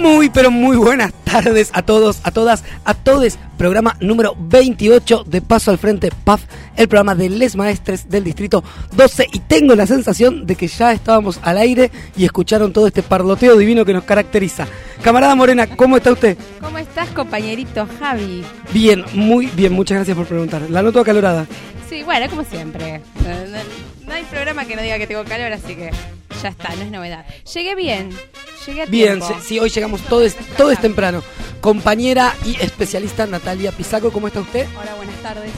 Muy, pero muy buenas tardes a todos, a todas, a todos. Programa número 28 de Paso al Frente PAF, el programa de Les Maestres del Distrito 12. Y tengo la sensación de que ya estábamos al aire y escucharon todo este parloteo divino que nos caracteriza. Camarada Morena, ¿cómo está usted? ¿Cómo estás, compañerito Javi? Bien, muy bien, muchas gracias por preguntar. La noto acalorada. Sí, bueno, como siempre. No, hay programa que no diga que tengo calor, así que ya está, no es novedad. Llegué bien, llegué a Bien, tiempo. sí, sí, hoy llegamos todos, todo es temprano. Compañera y especialista Natalia Pisaco, ¿cómo está usted? Hola, buenas tardes.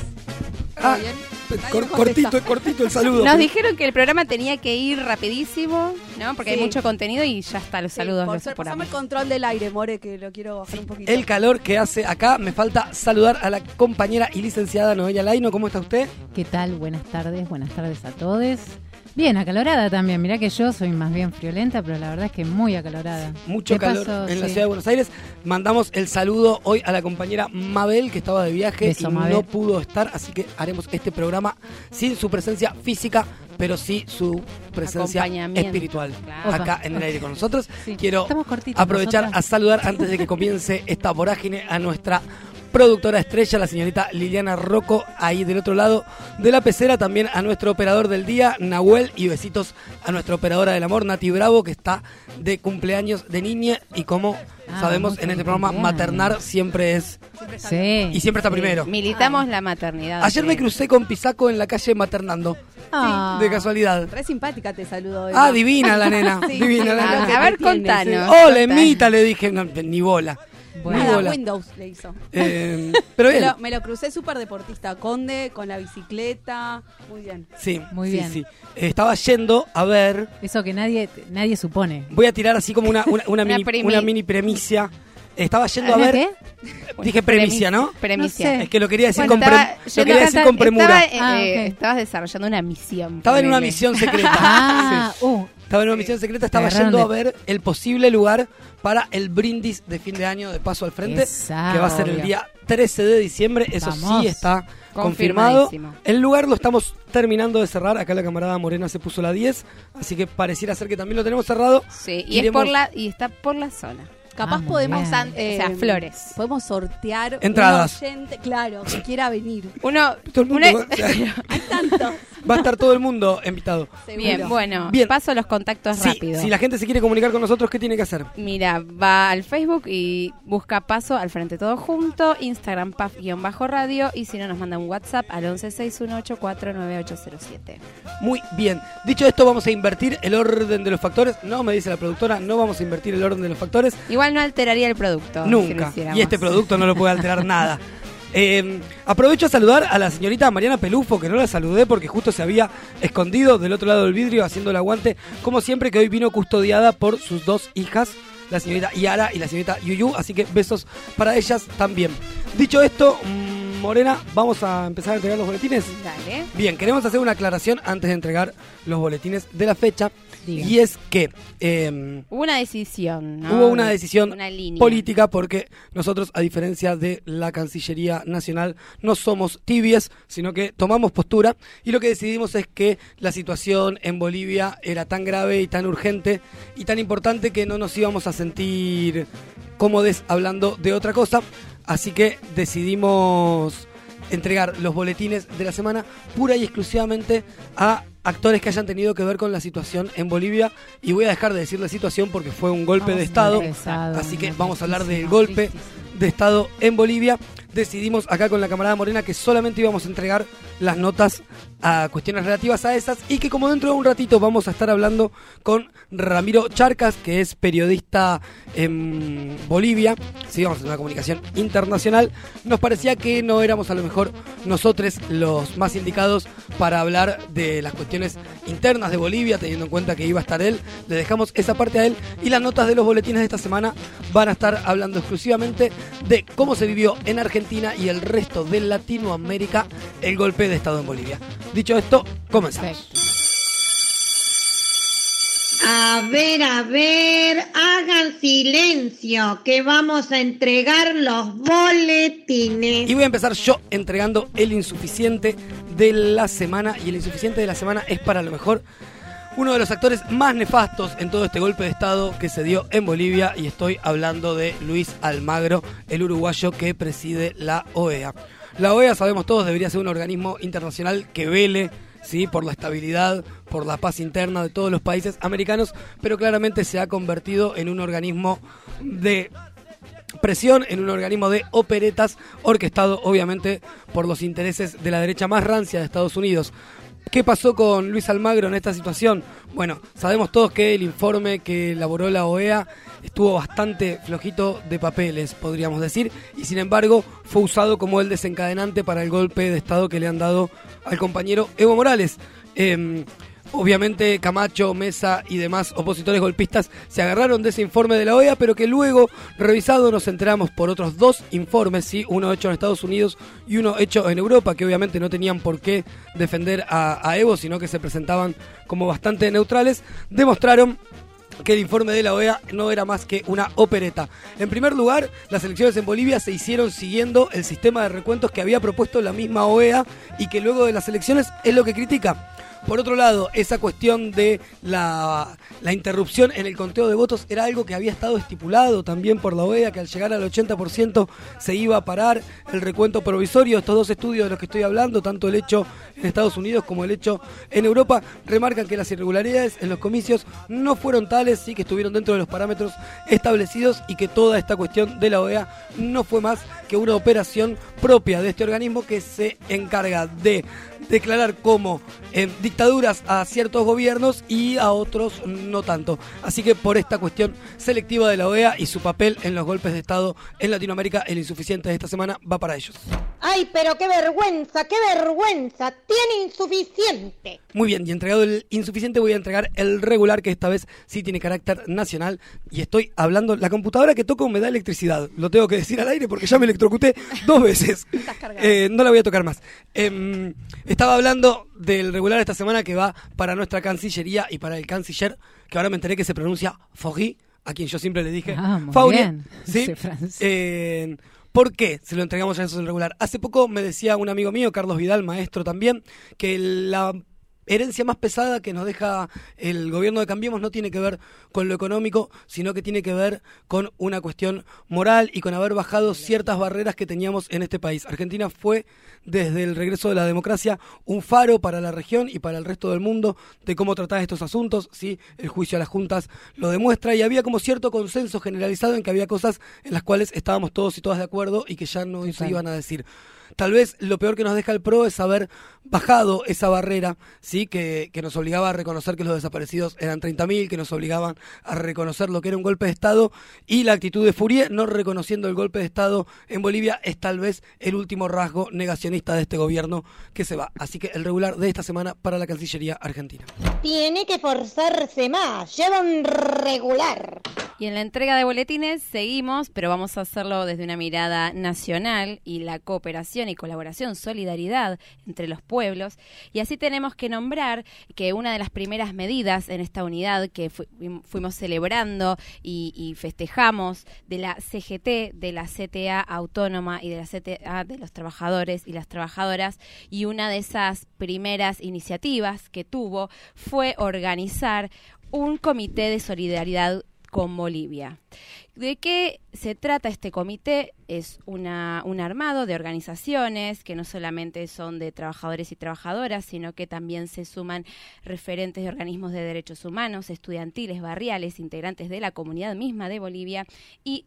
Ah, bien? Cor- cortito, cortito el saludo. Nos dijeron que el programa tenía que ir rapidísimo, ¿no? Porque hay mucho contenido y ya está, los Sí, saludos por ser, pasame el control del aire, More, que lo quiero bajar un poquito. El calor que hace acá, me falta saludar a la compañera y licenciada Noelia Laino. ¿Cómo está usted? ¿Qué tal? Buenas tardes, buenas tardes a todos. Bien, acalorada también. Mirá que yo soy más bien friolenta, pero la verdad es que muy acalorada. Mucho calor paso, en la ciudad de Buenos Aires. Mandamos el saludo hoy a la compañera Mabel, que estaba de viaje Beso, y Mabel. no pudo estar, así que haremos este programa sin su presencia física, pero sí su presencia espiritual Claro. acá en el aire con nosotros. Sí, Quiero aprovechar a saludar antes de que comience esta vorágine a nuestra productora estrella, la señorita Liliana Rocco, ahí del otro lado de la pecera, también a nuestro operador del día, Nahuel, y besitos a nuestra operadora del amor, Nati Bravo, que está de cumpleaños de niña, y como Ah, sabemos en este programa, maternar siempre es, Sí. y siempre está primero. Militamos la maternidad. Ayer me crucé con Pisaco en la calle maternando, Ah. de casualidad. Re simpática te saludo. Ah, divina la nena, Sí, divina la nena. A ver, contanos. sí. Hola, Emita, le dije, no, ni bola. Bueno. Nada, bola. Windows le hizo. Eh, pero Me bien. lo, me lo crucé súper deportista. Conde, con la bicicleta. Muy bien. Sí, Muy sí, bien. sí. Eh, Estaba yendo a ver. Eso que nadie nadie supone. Voy a tirar así como una, una, una Una mini, primi- una mini premicia. Estaba yendo a ¿Una ver. qué? Dije premicia, ¿no? Premicia. No sé. Es que lo quería decir Bueno, con, estaba pre- lo yendo quería a decir cantar- con premura. Estaba, Ah, eh, ok. estabas desarrollando una misión. Estaba en una ponele. misión secreta. Ah, Sí. uh, Estaba en una misión secreta, estaba yendo a ver el posible lugar para el brindis de fin de año de Paso al Frente, que va a ser el día 13 de diciembre. Eso Vamos. sí está confirmado. El lugar lo estamos terminando de cerrar. Acá la camarada Morena se puso la 10, así que pareciera ser que también lo tenemos cerrado. Sí, y, es por la, y está por la zona. Capaz Ah, podemos. o sea, flores. Podemos sortear. Entradas. Un oyente, claro, que quiera venir. Uno, Todo el mundo una- va, o sea, Hay tanto. Va a estar todo el mundo invitado. Bien, bueno, Bien. paso los contactos Sí, rápido. si la gente se quiere comunicar con nosotros, ¿qué tiene que hacer? Mira, va al Facebook y busca paso al frente todo junto, Instagram paf-radio y si no nos manda un WhatsApp al 1161849807. Muy bien. Dicho esto, vamos a invertir el orden de los factores. No, me dice la productora, no vamos a invertir el orden de los factores. Igual no alteraría el producto. si lo Nunca. hiciéramos. y este producto no lo puede alterar nada. Eh, aprovecho a saludar a la señorita Mariana Pelufo, que no la saludé porque justo se había escondido del otro lado del vidrio haciendo el aguante, como siempre que hoy vino custodiada por sus dos hijas, la señorita Yara y la señorita Yuyu, así que besos para ellas también. Dicho esto, mm, Morena, vamos a empezar a entregar los boletines. Dale. Bien, queremos hacer una aclaración antes de entregar los boletines de la fecha, Diga. y es que... em, Hubo una decisión, ¿no? Hubo una decisión Una línea. política porque nosotros, a diferencia de la Cancillería Nacional, no somos tibies, sino que tomamos postura y lo que decidimos es que la situación en Bolivia era tan grave y tan urgente y tan importante que no nos íbamos a sentir cómodos hablando de otra cosa, así que decidimos entregar los boletines de la semana pura y exclusivamente a actores que hayan tenido que ver con la situación en Bolivia y voy a dejar de decirle situación porque fue un golpe de estado. pesado, así que vamos a hablar del golpe de estado en Bolivia. Decidimos acá con la camarada Morena que solamente íbamos a entregar las notas a cuestiones relativas a esas y que como dentro de un ratito vamos a estar hablando con Ramiro Charcas, que es periodista en Bolivia, sí, vamos a una comunicación internacional, nos parecía que no éramos a lo mejor nosotros los más indicados para hablar de las cuestiones internas de Bolivia, teniendo en cuenta que iba a estar él, le dejamos esa parte a él y las notas de los boletines de esta semana van a estar hablando exclusivamente de cómo se vivió en Argentina y el resto de Latinoamérica el golpe de Estado en Bolivia. Dicho esto, comenzamos. Perfecto. A ver, a ver, hagan silencio, que vamos a entregar los boletines. Y voy a empezar yo entregando el insuficiente de la semana. Y el insuficiente de la semana es para lo mejor uno de los actores más nefastos en todo este golpe de Estado que se dio en Bolivia y estoy hablando de Luis Almagro, el uruguayo que preside la OEA. La OEA, sabemos todos, debería ser un organismo internacional que vele ¿sí? por la estabilidad, por la paz interna de todos los países americanos, pero claramente se ha convertido en un organismo de presión en un organismo de operetas orquestado obviamente por los intereses de la derecha más rancia de Estados Unidos. ¿Qué pasó con Luis Almagro en esta situación? Bueno, sabemos todos que el informe que elaboró la OEA estuvo bastante flojito de papeles, podríamos decir, y sin embargo fue usado como el desencadenante para el golpe de Estado que le han dado al compañero Evo Morales. Em, Obviamente Camacho, Mesa y demás opositores golpistas se agarraron de ese informe de la OEA, pero que luego, revisado, nos enteramos por otros dos informes, ¿sí? uno hecho en Estados Unidos y uno hecho en Europa, que obviamente no tenían por qué defender a, a Evo, sino que se presentaban como bastante neutrales, demostraron que el informe de la OEA no era más que una opereta. En primer lugar, las elecciones en Bolivia se hicieron siguiendo el sistema de recuentos que había propuesto la misma OEA y que luego de las elecciones es lo que critica. Por otro lado, esa cuestión de la, interrupción en el conteo de votos era algo que había estado estipulado también por la OEA, que al llegar al 80% se iba a parar el recuento provisorio. Estos dos estudios de los que estoy hablando, tanto el hecho en Estados Unidos como el hecho en Europa, remarcan que las irregularidades en los comicios no fueron tales, sí que estuvieron dentro de los parámetros establecidos y que toda esta cuestión de la OEA no fue más que una operación propia de este organismo que se encarga de declarar como eh, dictaduras a ciertos gobiernos y a otros no tanto. Así que por esta cuestión selectiva de la OEA y su papel en los golpes de Estado en Latinoamérica, el insuficiente de esta semana va para ellos. ¡Ay, pero qué vergüenza, qué vergüenza! Tiene insuficiente. Muy bien, y entregado el insuficiente voy a entregar el regular que esta vez sí tiene carácter nacional y estoy hablando, la computadora que toco me da electricidad, lo tengo que decir al aire porque ya me electrocuté dos veces. Eh, no la voy a tocar más. Eh, estaba hablando del regular esta semana que va para nuestra Cancillería y para el canciller, que ahora me enteré que se pronuncia Fogui, a quien yo siempre le dije Ah. Eh, ¿Por qué se lo entregamos a eso el regular? Hace poco me decía un amigo mío, Carlos Vidal, maestro también, que la herencia más pesada que nos deja el gobierno de Cambiemos no tiene que ver con lo económico, sino que tiene que ver con una cuestión moral y con haber bajado ciertas barreras que teníamos en este país. Argentina fue, desde el regreso de la democracia, un faro para la región y para el resto del mundo de cómo tratar estos asuntos. ¿sí? El juicio a las juntas lo demuestra y había como cierto consenso generalizado en que había cosas en las cuales estábamos todos y todas de acuerdo y que ya no se iban a decir. Tal vez lo peor que nos deja el PRO es haber bajado esa barrera, sí, que, que nos obligaba a reconocer que los desaparecidos eran 30.000, que nos obligaban a reconocer lo que era un golpe de Estado, y la actitud de Fourier, no reconociendo el golpe de Estado en Bolivia, es tal vez el último rasgo negacionista de este gobierno que se va. Así que el regular de esta semana para la Cancillería Argentina. Tiene que forzarse más. Lleva un regular. Y en la entrega de boletines seguimos, pero vamos a hacerlo desde una mirada nacional y la cooperación y colaboración, solidaridad entre los pueblos. Y así tenemos que nombrar que una de las primeras medidas en esta unidad que fu- fuimos celebrando y, y festejamos de la CGT, de la CTA autónoma y de la CTA de los trabajadores y las trabajadoras, y una de esas primeras iniciativas que tuvo fue organizar un comité de solidaridad con Bolivia. ¿De qué se trata este comité? Es una, un armado de organizaciones que no solamente son de trabajadores y trabajadoras, sino que también se suman referentes de organismos de derechos humanos, estudiantiles, barriales, integrantes de la comunidad misma de Bolivia y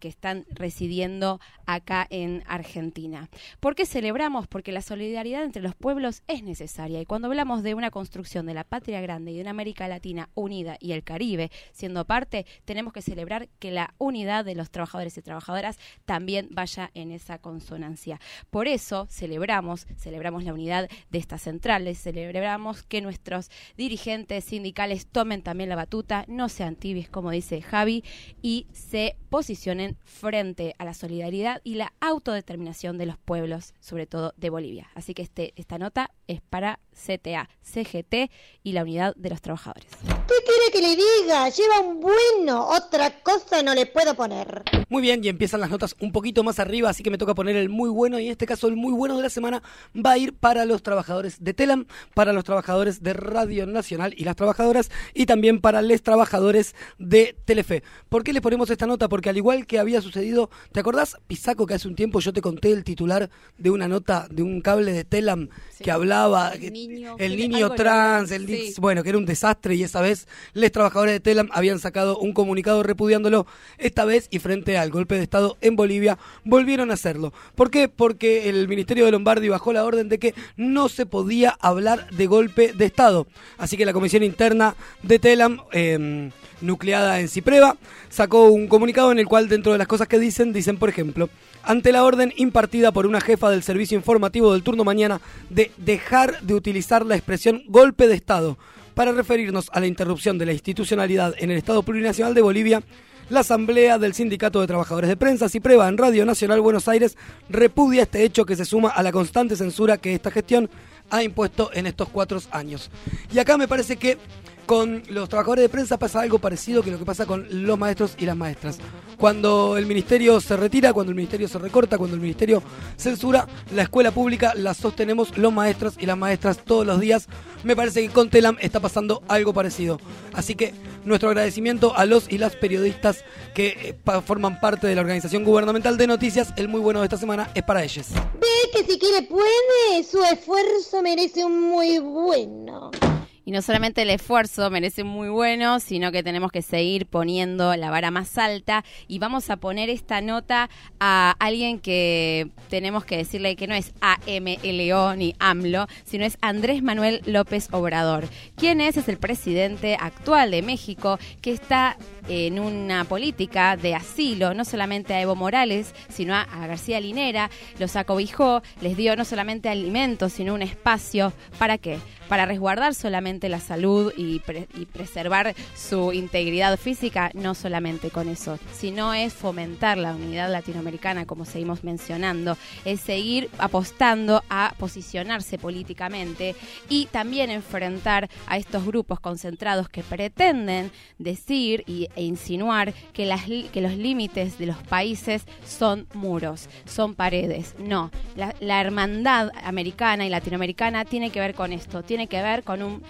que están residiendo acá en Argentina. ¿Por qué celebramos? Porque la solidaridad entre los pueblos es necesaria y cuando hablamos de una construcción de la patria grande y de una América Latina unida y el Caribe siendo parte, tenemos que celebrar que la unidad de los trabajadores y trabajadoras también vaya en esa consonancia. Por eso celebramos, celebramos la unidad de estas centrales, celebramos que nuestros dirigentes sindicales tomen también la batuta, no sean tibios como dice Javi y se posicionen frente a la solidaridad y la autodeterminación de los pueblos, sobre todo de Bolivia. Así que este, esta nota es para CTA, CGT y la unidad de los trabajadores. ¿Qué quiere que le diga? Lleva un bueno. Otra cosa no le puedo poner. Muy bien, y empiezan las notas un poquito más arriba, así que me toca poner el muy bueno, y en este caso el muy bueno de la semana va a ir para los trabajadores de Telam, para los trabajadores de Radio Nacional y las trabajadoras, y también para los trabajadores de Telefe. ¿Por qué les ponemos esta nota? Porque al igual que había sucedido, ¿te acordás, Pisaco, que hace un tiempo yo te conté el titular de una nota de un cable de Telam que hablaba El niño- el niño trans, el sí. bueno, que era un desastre y esa vez los trabajadores de Telam habían sacado un comunicado repudiándolo. Esta vez y frente al golpe de Estado en Bolivia volvieron a hacerlo. ¿Por qué? Porque el Ministerio de Lombardi bajó la orden de que no se podía hablar de golpe de Estado. Así que la Comisión Interna de Telam, eh, nucleada en Cipreva, sacó un comunicado en el cual dentro de las cosas que dicen, dicen por ejemplo, ante la orden impartida por una jefa del servicio informativo del turno mañana de dejar de utilizar la expresión golpe de Estado para referirnos a la interrupción de la institucionalidad en el Estado Plurinacional de Bolivia, la Asamblea del Sindicato de Trabajadores de Prensa, Cipreva, en Radio Nacional Buenos Aires, repudia este hecho que se suma a la constante censura que esta gestión ha impuesto en estos cuatro años. Y acá me parece que con los trabajadores de prensa pasa algo parecido que lo que pasa con los maestros y las maestras. Cuando el ministerio se retira, cuando el ministerio se recorta, cuando el ministerio censura, la escuela pública la sostenemos los maestros y las maestras todos los días. Me parece que con Telam está pasando algo parecido. Así que nuestro agradecimiento a los y las periodistas que eh, forman parte de la organización gubernamental de noticias. El muy bueno de esta semana es para ellos. Ve que si quiere puede, su esfuerzo merece un muy bueno. Y no solamente el esfuerzo merece muy bueno, sino que tenemos que seguir poniendo la vara más alta y vamos a poner esta nota a alguien que tenemos que decirle que no es AMLO ni AMLO, sino es Andrés Manuel López Obrador. ¿Quién es? Es el presidente actual de México que está en una política de asilo, no solamente a Evo Morales, sino a, García Linera, los acobijó, les dio no solamente alimentos, sino un espacio. ¿Para qué? Para resguardar solamente la salud y, pre- y preservar su integridad física, no solamente con eso, sino es fomentar la unidad latinoamericana, como seguimos mencionando, es seguir apostando a posicionarse políticamente y también enfrentar a estos grupos concentrados que pretenden decir y, e insinuar que, las, que los límites de los países son muros, son paredes. No, la, la hermandad americana y latinoamericana tiene que ver con esto, tiene que ver con un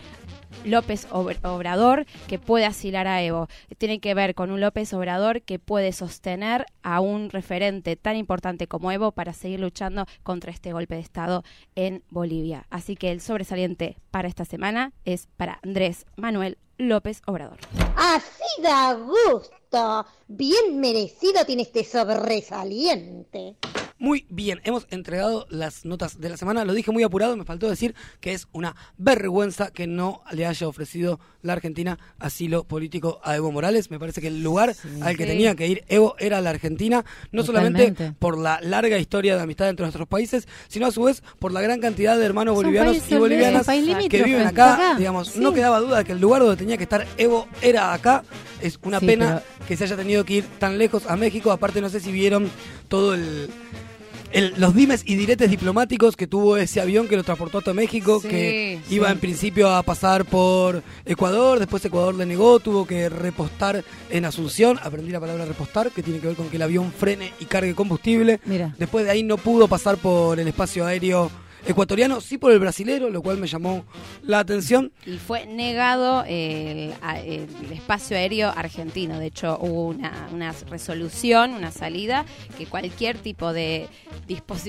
López Ob- Obrador que puede asilar a Evo. Tiene que ver con un López Obrador que puede sostener a un referente tan importante como Evo para seguir luchando contra este golpe de Estado en Bolivia. Así que el sobresaliente para esta semana es para Andrés Manuel López Obrador. Así da gusto. Bien merecido tiene este sobresaliente. Muy bien, hemos entregado las notas de la semana. Lo dije muy apurado, me faltó decir que es una vergüenza que no le haya ofrecido la Argentina asilo político a Evo Morales. Me parece que el lugar al que Sí. tenía que ir Evo era la Argentina, no solamente por la larga historia de amistad entre nuestros países, sino a su vez por la gran cantidad de hermanos Son bolivianos y bolivianas de- que viven acá. acá. Digamos, Sí. no quedaba duda de que el lugar donde tenía que estar Evo era acá. Es una Sí, pena pero- que se haya tenido que ir tan lejos a México. Aparte, no sé si vieron todo el, el- los dimes y diretes diplomáticos que tuvo ese avión que lo transportó hasta México, Sí, que sí. iba en principio a pasar por Ecuador, después Ecuador le negó, tuvo que repostar en Asunción. Aprendí la palabra repostar, que tiene que ver con que el avión frene y cargue combustible. Mira. Después de ahí no pudo pasar por el espacio aéreo ecuatoriano, sí por el brasilero, lo cual me llamó la atención. Y fue negado el, el espacio aéreo argentino. De hecho, hubo una, resolución, una salida, que cualquier tipo de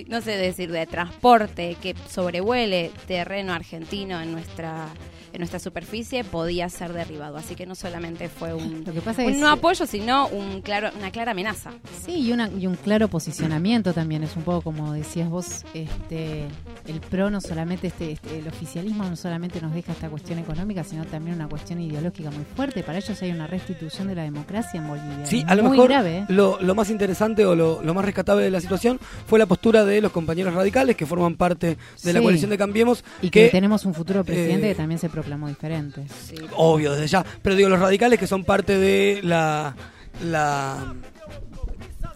no sé decir, de transporte que sobrevuele terreno argentino en nuestra en nuestra superficie podía ser derribado. Así que no solamente fue un, Lo que pasa un es- no apoyo, sino un claro, una clara amenaza. Sí, y, una, y un claro posicionamiento también, es un poco como decías vos, este, el PRO no solamente, este, este, el oficialismo no solamente nos deja esta cuestión económica, sino también una cuestión ideológica muy fuerte. Para ellos hay una restitución de la democracia en Bolivia. Sí, a lo muy mejor grave. ¿eh? lo, lo más interesante o lo, lo más rescatable de la situación fue la postura de los compañeros radicales que forman parte de la coalición de Cambiemos. Y que, que tenemos un futuro presidente eh, que también se proclamó diferente. Obvio, desde ya. Pero digo, los radicales que son parte de la. la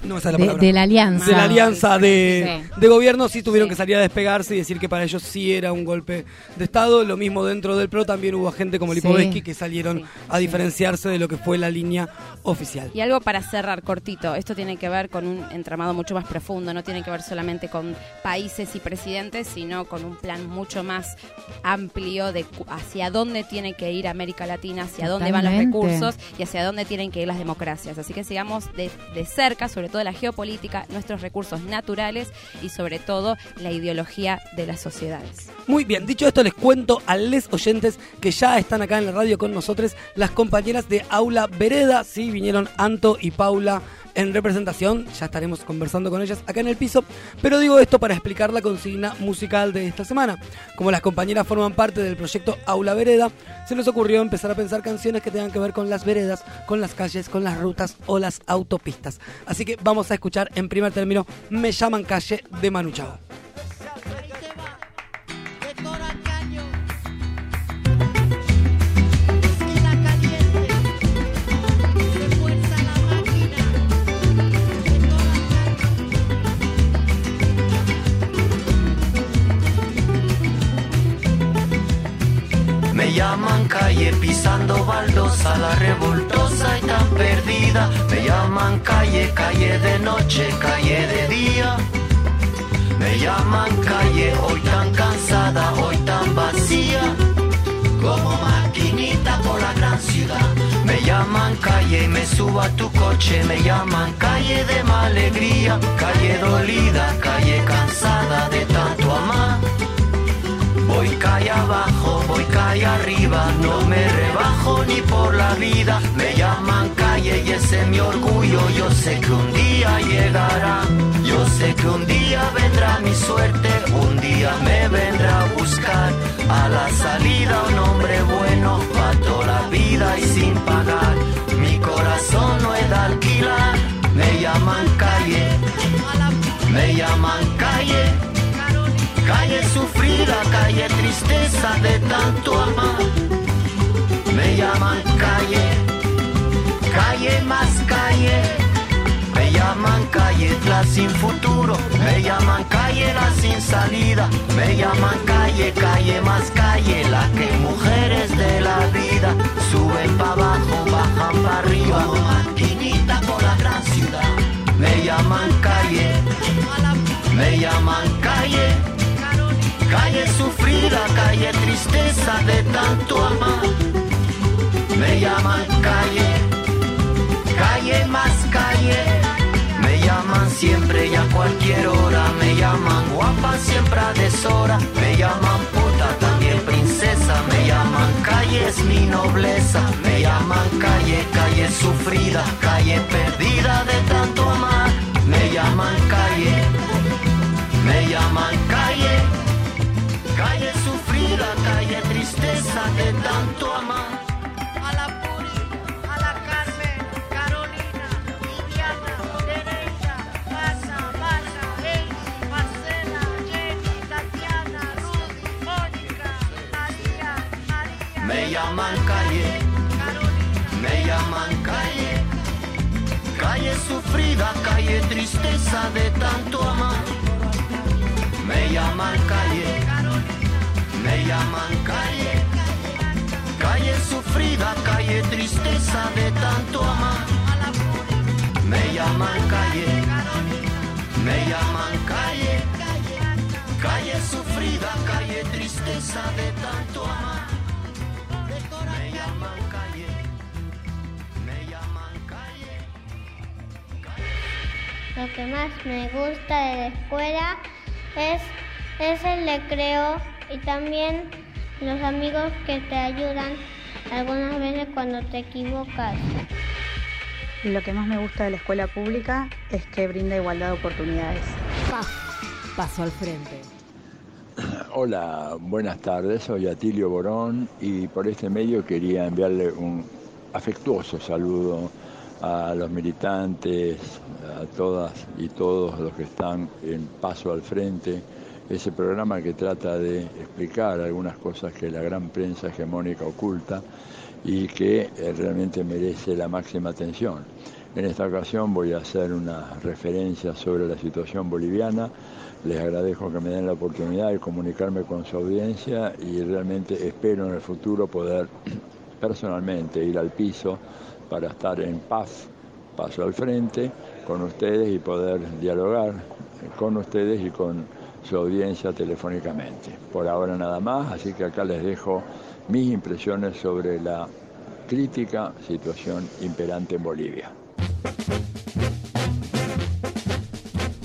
No la de, la alianza. de la alianza de, Sí. de gobierno sí tuvieron Sí. que salir a despegarse y decir que para ellos sí era un golpe de Estado. Lo mismo dentro del PRO también hubo gente como Sí. Lipovetsky que salieron Sí. a diferenciarse de lo que fue la línea oficial. Y algo para cerrar cortito, esto tiene que ver con un entramado mucho más profundo, no tiene que ver solamente con países y presidentes, sino con un plan mucho más amplio de cu- hacia dónde tiene que ir América Latina, hacia dónde van los recursos y hacia dónde tienen que ir las democracias. Así que sigamos de, de cerca, sobre todo la geopolítica, nuestros recursos naturales y sobre todo la ideología de las sociedades. Muy bien, dicho esto les cuento a les oyentes que ya están acá en la radio con nosotros las compañeras de Aula Vereda, sí, vinieron Anto y Paula en representación, ya estaremos conversando con ellas acá en el piso, pero digo esto para explicar la consigna musical de esta semana. Como las compañeras forman parte del proyecto Aula Vereda, se nos ocurrió empezar a pensar canciones que tengan que ver con las veredas, con las calles, con las rutas o las autopistas. Así que vamos a escuchar en primer término Me llaman calle de Manu Chao. Calle y me subo a tu coche. Me llaman calle de alegría. Calle dolida, calle cansada de tanto amar. Voy calle abajo, voy calle arriba, no me rebajo ni por la vida. Me llaman calle y ese es mi orgullo. Yo sé que un día llegará, yo sé que un día vendrá mi suerte, un día me vendrá a buscar. A la salida un hombre bueno, pa' toda la vida y sin pagar. Mi corazón no es de alquilar, me llaman calle, me llaman calle. Calle sufrida, calle tristeza de tanto amar. Me llaman calle, calle más calle. Me llaman calle la sin futuro. Me llaman calle la sin salida. Me llaman calle, calle más calle. La que mujeres de la vida suben para abajo, bajan para arriba. Como maquinita por la gran ciudad. Me llaman calle, me llaman calle. Calle sufrida, calle tristeza de tanto amar. Me llaman calle, calle más calle. Me llaman siempre y a cualquier hora. Me llaman guapa siempre a deshora. Me llaman puta es mi nobleza. Me llaman calle, calle sufrida, calle perdida de tanto amar. Me llaman calle, me llaman calle. Sufrida, calle tristeza de tanto amar. Me llaman calle, me llaman calle. Calle sufrida, calle tristeza de tanto amar. Me llaman calle, me llaman calle. Calle sufrida, calle tristeza de tanto amar. Lo que más me gusta de la escuela es, es el recreo y también los amigos que te ayudan algunas veces cuando te equivocas. Lo que más me gusta de la escuela pública es que brinda igualdad de oportunidades. Paso al frente. Hola, buenas tardes, soy Atilio Borón y por este medio quería enviarle un afectuoso saludo a los militantes, a todas y todos los que están en Paso al Frente, ese programa que trata de explicar algunas cosas que la gran prensa hegemónica oculta y que eh, realmente merece la máxima atención. En esta ocasión voy a hacer una referencia sobre la situación boliviana. Les agradezco que me den la oportunidad de comunicarme con su audiencia y realmente espero en el futuro poder personalmente ir al piso para estar en paz, paso al frente con ustedes y poder dialogar con ustedes y con su audiencia telefónicamente. Por ahora nada más, así que acá les dejo mis impresiones sobre la crítica situación imperante en Bolivia.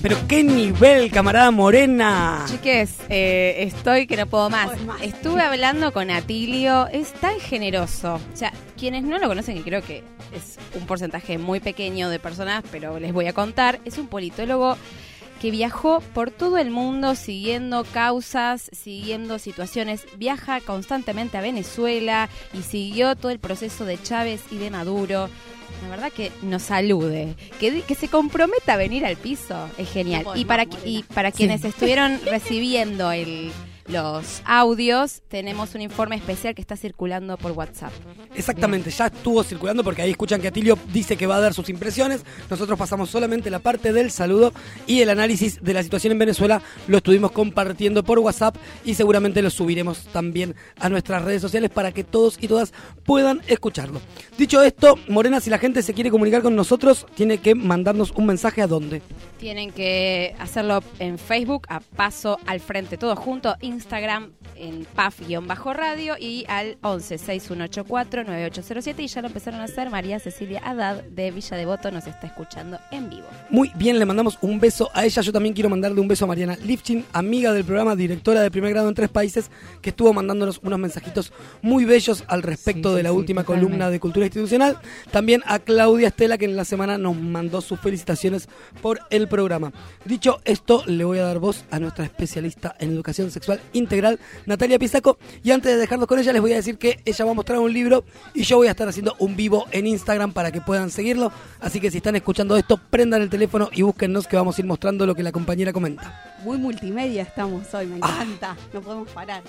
Pero qué nivel, camarada Morena. Chiques, eh, estoy que no puedo más. Estuve hablando con Atilio, es tan generoso. O sea, quienes no lo conocen, que creo que es un porcentaje muy pequeño de personas, pero les voy a contar, es un politólogo que viajó por todo el mundo siguiendo causas, siguiendo situaciones, viaja constantemente a Venezuela y siguió todo el proceso de Chávez y de Maduro. La verdad que nos salude, que, di- que se comprometa a venir al piso, es genial. No y para, y para quienes estuvieron recibiendo el, los audios, tenemos un informe especial que está circulando por WhatsApp. Exactamente, ya estuvo circulando porque ahí escuchan que Atilio dice que va a dar sus impresiones. Nosotros pasamos solamente la parte del saludo y el análisis de la situación en Venezuela lo estuvimos compartiendo por WhatsApp y seguramente lo subiremos también a nuestras redes sociales para que todos y todas puedan escucharlo. Dicho esto, Morena, si la gente se quiere comunicar con nosotros, tiene que mandarnos un mensaje a dónde. Tienen que hacerlo en Facebook, a Paso al Frente, todo junto, Instagram Instagram en PAF-radio y al 11 6184 9807 y ya lo empezaron a hacer. María Cecilia Haddad de Villa Devoto nos está escuchando en vivo. Muy bien, le mandamos un beso a ella. Yo también quiero mandarle un beso a Mariana Lifchin, amiga del programa, directora de primer grado en tres países, que estuvo mandándonos unos mensajitos muy bellos al respecto Sí, sí, de la sí, última totalmente. columna de Cultura Institucional. También a Claudia Estela, que en la semana nos mandó sus felicitaciones por el programa. Dicho esto, le voy a dar voz a nuestra especialista en educación sexual integral, Natalia Pisaco. Y antes de dejarnos con ella, les voy a decir que ella va a mostrar un libro y yo voy a estar haciendo un vivo en Instagram para que puedan seguirlo. Así que si están escuchando esto, prendan el teléfono y búsquennos que vamos a ir mostrando lo que la compañera comenta. Muy multimedia estamos hoy, me Ah. encanta, no podemos parar.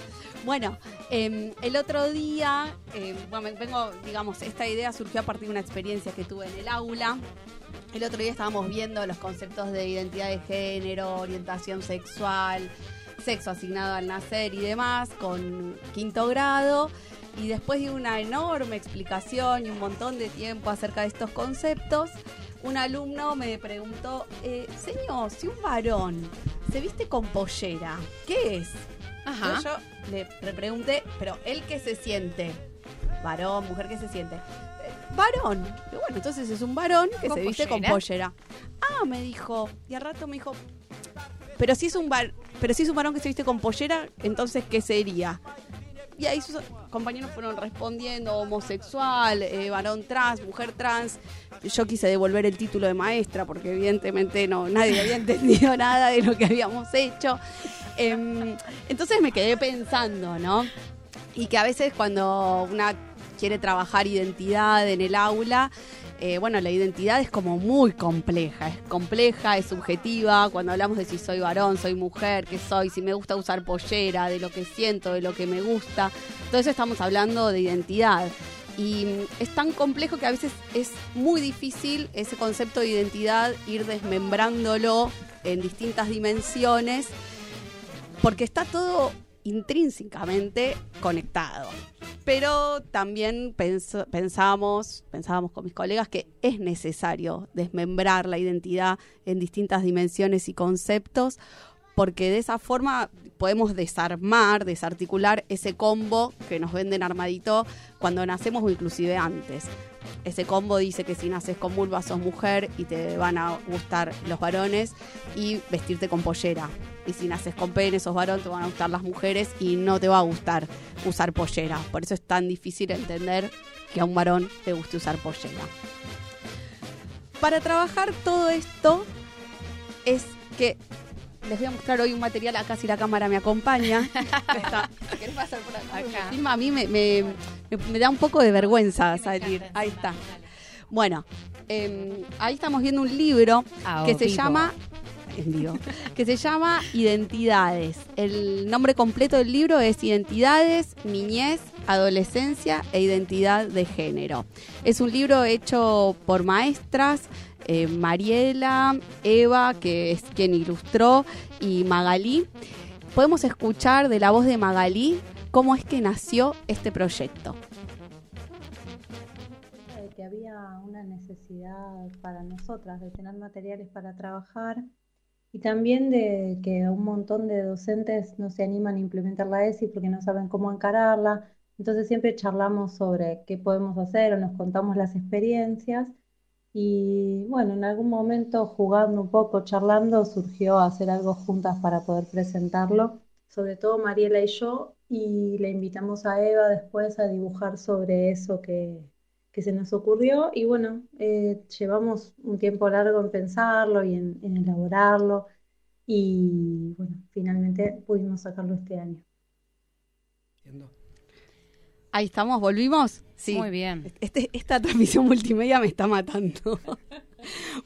Bueno, eh, el otro día, eh, bueno, vengo, digamos, esta idea surgió a partir de una experiencia que tuve en el aula. El otro día estábamos viendo los conceptos de identidad de género, orientación sexual, sexo asignado al nacer y demás con quinto grado. Y después de una enorme explicación y un montón de tiempo acerca de estos conceptos, un alumno me preguntó, eh, señor, si un varón se viste con pollera, ¿qué es? Ajá. Entonces yo le, pregunté, pero él qué se siente? Varón, mujer, ¿qué se siente? "Eh, varón. Y bueno, entonces es un varón que ¿Con se viste con pollera. Ah, me dijo. Y al rato me dijo, pero si es un var- pero si es un varón que se viste con pollera, entonces ¿qué sería? Y ahí sus compañeros fueron respondiendo homosexual, eh, varón trans, mujer trans. Yo quise devolver el título de maestra porque evidentemente no nadie había entendido nada de lo que habíamos hecho. Em, entonces me quedé pensando, ¿no? Y que a veces cuando una quiere trabajar identidad en el aula, eh, bueno, la identidad es como muy compleja, es compleja, es subjetiva, cuando hablamos de si soy varón, soy mujer, qué soy, si me gusta usar pollera, de lo que siento, de lo que me gusta, entonces estamos hablando de identidad. Y mm, es tan complejo que a veces es muy difícil ese concepto de identidad ir desmembrándolo en distintas dimensiones porque está todo intrínsecamente conectado. Pero también pens- pensamos, pensábamos con mis colegas que es necesario desmembrar la identidad en distintas dimensiones y conceptos, porque de esa forma podemos desarmar, desarticular ese combo que nos venden armadito cuando nacemos o inclusive antes. Ese combo dice que si naces con vulva sos mujer y te van a gustar los varones y vestirte con pollera. Y si naces con pene sos varón te van a gustar las mujeres y no te va a gustar usar pollera. Por eso es tan difícil entender que a un varón le guste usar pollera. Para trabajar todo esto es que les voy a mostrar hoy un material acá si la cámara me acompaña. Está. ¿Querés pasar por acá? Acá. Filma, a mí me, me- me- me da un poco de vergüenza salir. Ahí está. Bueno, eh, ahí estamos viendo un libro A que se vivo. llama que se llama Identidades. El nombre completo del libro es Identidades, Niñez, Adolescencia e Identidad de Género. Es un libro hecho por maestras, eh, Mariela, Eva, que es quien ilustró, y Magalí. Podemos escuchar de la voz de Magalí cómo es que nació este proyecto. de que había una necesidad para nosotras de tener materiales para trabajar y también de que un montón de docentes no se animan a implementar la ESI porque no saben cómo encararla. Entonces siempre charlamos sobre qué podemos hacer o nos contamos las experiencias y bueno, en algún momento jugando un poco, charlando, surgió hacer algo juntas para poder presentarlo, sobre todo Mariela y yo, y le invitamos a Eva después a dibujar sobre eso que, que se nos ocurrió y bueno, eh, llevamos un tiempo largo en pensarlo y en, en elaborarlo y bueno, finalmente pudimos sacarlo este año. Ahí estamos, ¿volvimos? Sí. Muy bien. Este- esta transmisión multimedia me está matando.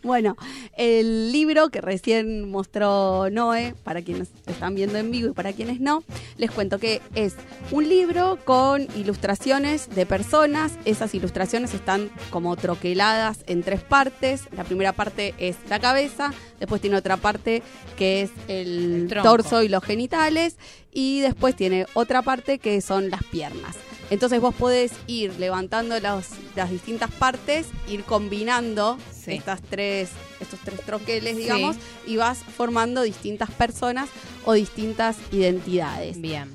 bueno, el libro que recién mostró Noé, para quienes están viendo en vivo y para quienes no, les cuento que es un libro con ilustraciones de personas. Esas ilustraciones están como troqueladas en tres partes. La primera parte es la cabeza, después tiene otra parte que es el, torso y los genitales, y después tiene otra parte que son las piernas. Entonces vos podés ir levantando las, las distintas partes, ir combinando Sí. estas tres, estos tres troqueles, Sí. digamos, y vas formando distintas personas o distintas identidades. Bien.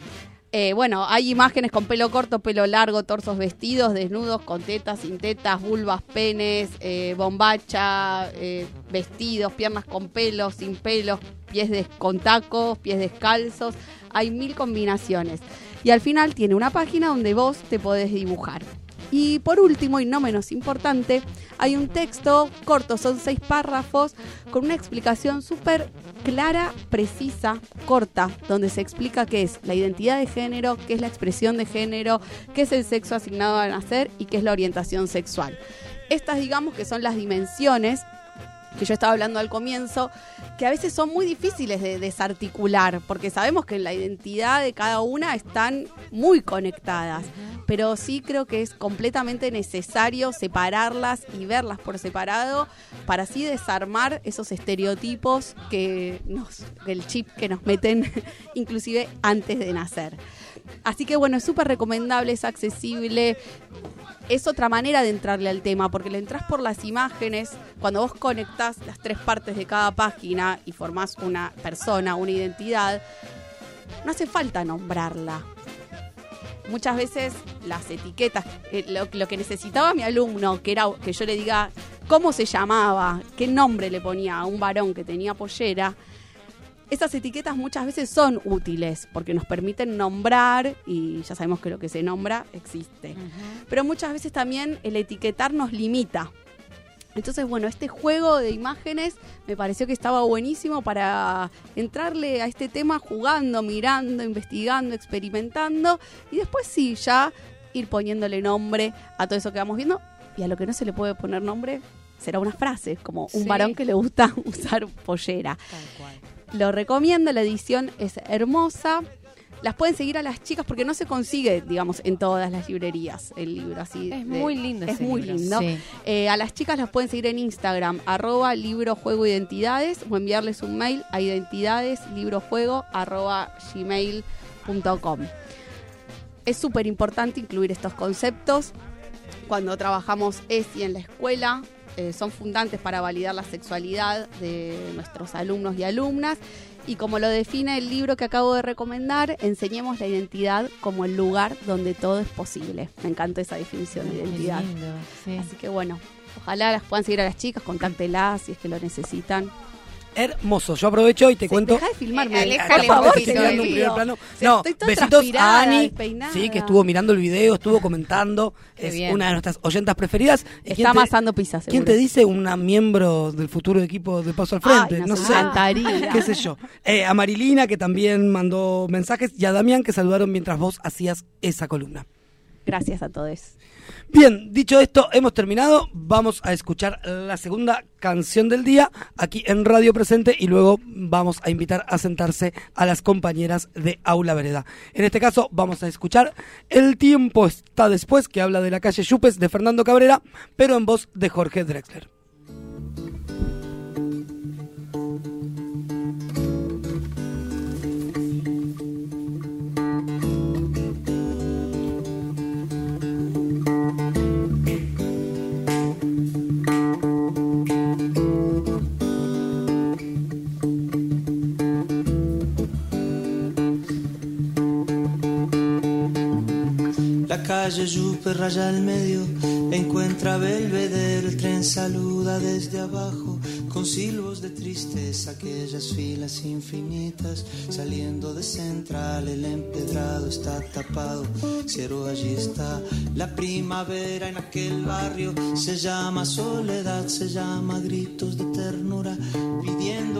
Eh, bueno, hay imágenes con pelo corto, pelo largo, torsos vestidos, desnudos, con tetas, sin tetas, vulvas, penes, eh, bombacha, eh, vestidos, piernas con pelos, sin pelos, pies de- con tacos, pies descalzos. Hay mil combinaciones. Y al final tiene una página donde vos te podés dibujar. Y por último, y no menos importante, hay un texto corto, son seis párrafos, con una explicación súper clara, precisa, corta, donde se explica qué es la identidad de género, qué es la expresión de género, qué es el sexo asignado a nacer y qué es la orientación sexual. Estas, digamos, que son las dimensiones que yo estaba hablando al comienzo, que a veces son muy difíciles de desarticular, porque sabemos que en la identidad de cada una están muy conectadas, pero sí creo que es completamente necesario separarlas y verlas por separado para así desarmar esos estereotipos que nos, el chip que nos meten inclusive antes de nacer. Así que bueno, es súper recomendable, es accesible, es otra manera de entrarle al tema, porque le entras por las imágenes, cuando vos conectás las tres partes de cada página y formás una persona, una identidad, no hace falta nombrarla. Muchas veces las etiquetas, eh, lo, lo que necesitaba mi alumno, que era que yo le diga cómo se llamaba, qué nombre le ponía a un varón que tenía pollera, esas etiquetas muchas veces son útiles porque nos permiten nombrar y ya sabemos que lo que se nombra existe. Pero muchas veces también el etiquetar nos limita. Entonces, bueno, este juego de imágenes me pareció que estaba buenísimo para entrarle a este tema jugando, mirando, investigando, experimentando y después sí, ya ir poniéndole nombre a todo eso que vamos viendo y a lo que no se le puede poner nombre será una frase, como un Sí. varón que le gusta usar pollera. Lo recomiendo, la edición es hermosa. Las pueden seguir a las chicas porque no se consigue, digamos, en todas las librerías el libro así. Es de- muy lindo Es ese muy libro. lindo. Sí. Eh, a las chicas las pueden seguir en Instagram, arroba libro juego identidades, o enviarles un mail a identidades librojuego arroba gmail.com. Es súper importante incluir estos conceptos cuando trabajamos ESI en la escuela. Eh, son fundantes para validar la sexualidad de nuestros alumnos y alumnas. Y como lo define el libro que acabo de recomendar, enseñemos la identidad como el lugar donde todo es posible. Me encanta esa definición de identidad. lindo, sí. Así que bueno, ojalá las puedan seguir a las chicas, contáctelas si es que lo necesitan. Hermoso. Yo aprovecho y te cuento. Deja de filmarme. Eh, por favor, un primer plano. No, besitos a Ani, sí, que estuvo mirando el video, estuvo comentando, Qué es bien. una de nuestras oyentas preferidas. ¿Y Está amasando pizza, ¿Quién te dice una miembro del futuro equipo de Paso al Frente? Ay, no sé. encantaría. qué sé yo. Eh, a Marilina, que también mandó mensajes, y a Damián, que saludaron mientras vos hacías esa columna. Gracias a todos. Bien, dicho esto, hemos terminado. Vamos a escuchar la segunda canción del día aquí en Radio Presente y luego vamos a invitar a sentarse a las compañeras de Aula Vereda. En este caso vamos a escuchar El tiempo está después, que habla de la calle Yupes de Fernando Cabrera, pero en voz de Jorge Drexler. Calle Yupe raya al medio, encuentra Belvedere, el tren saluda desde abajo, con silbos de tristeza, aquellas filas infinitas, saliendo de central, el empedrado está tapado, cero allí está, la primavera en aquel barrio, se llama soledad, se llama gritos de ternura,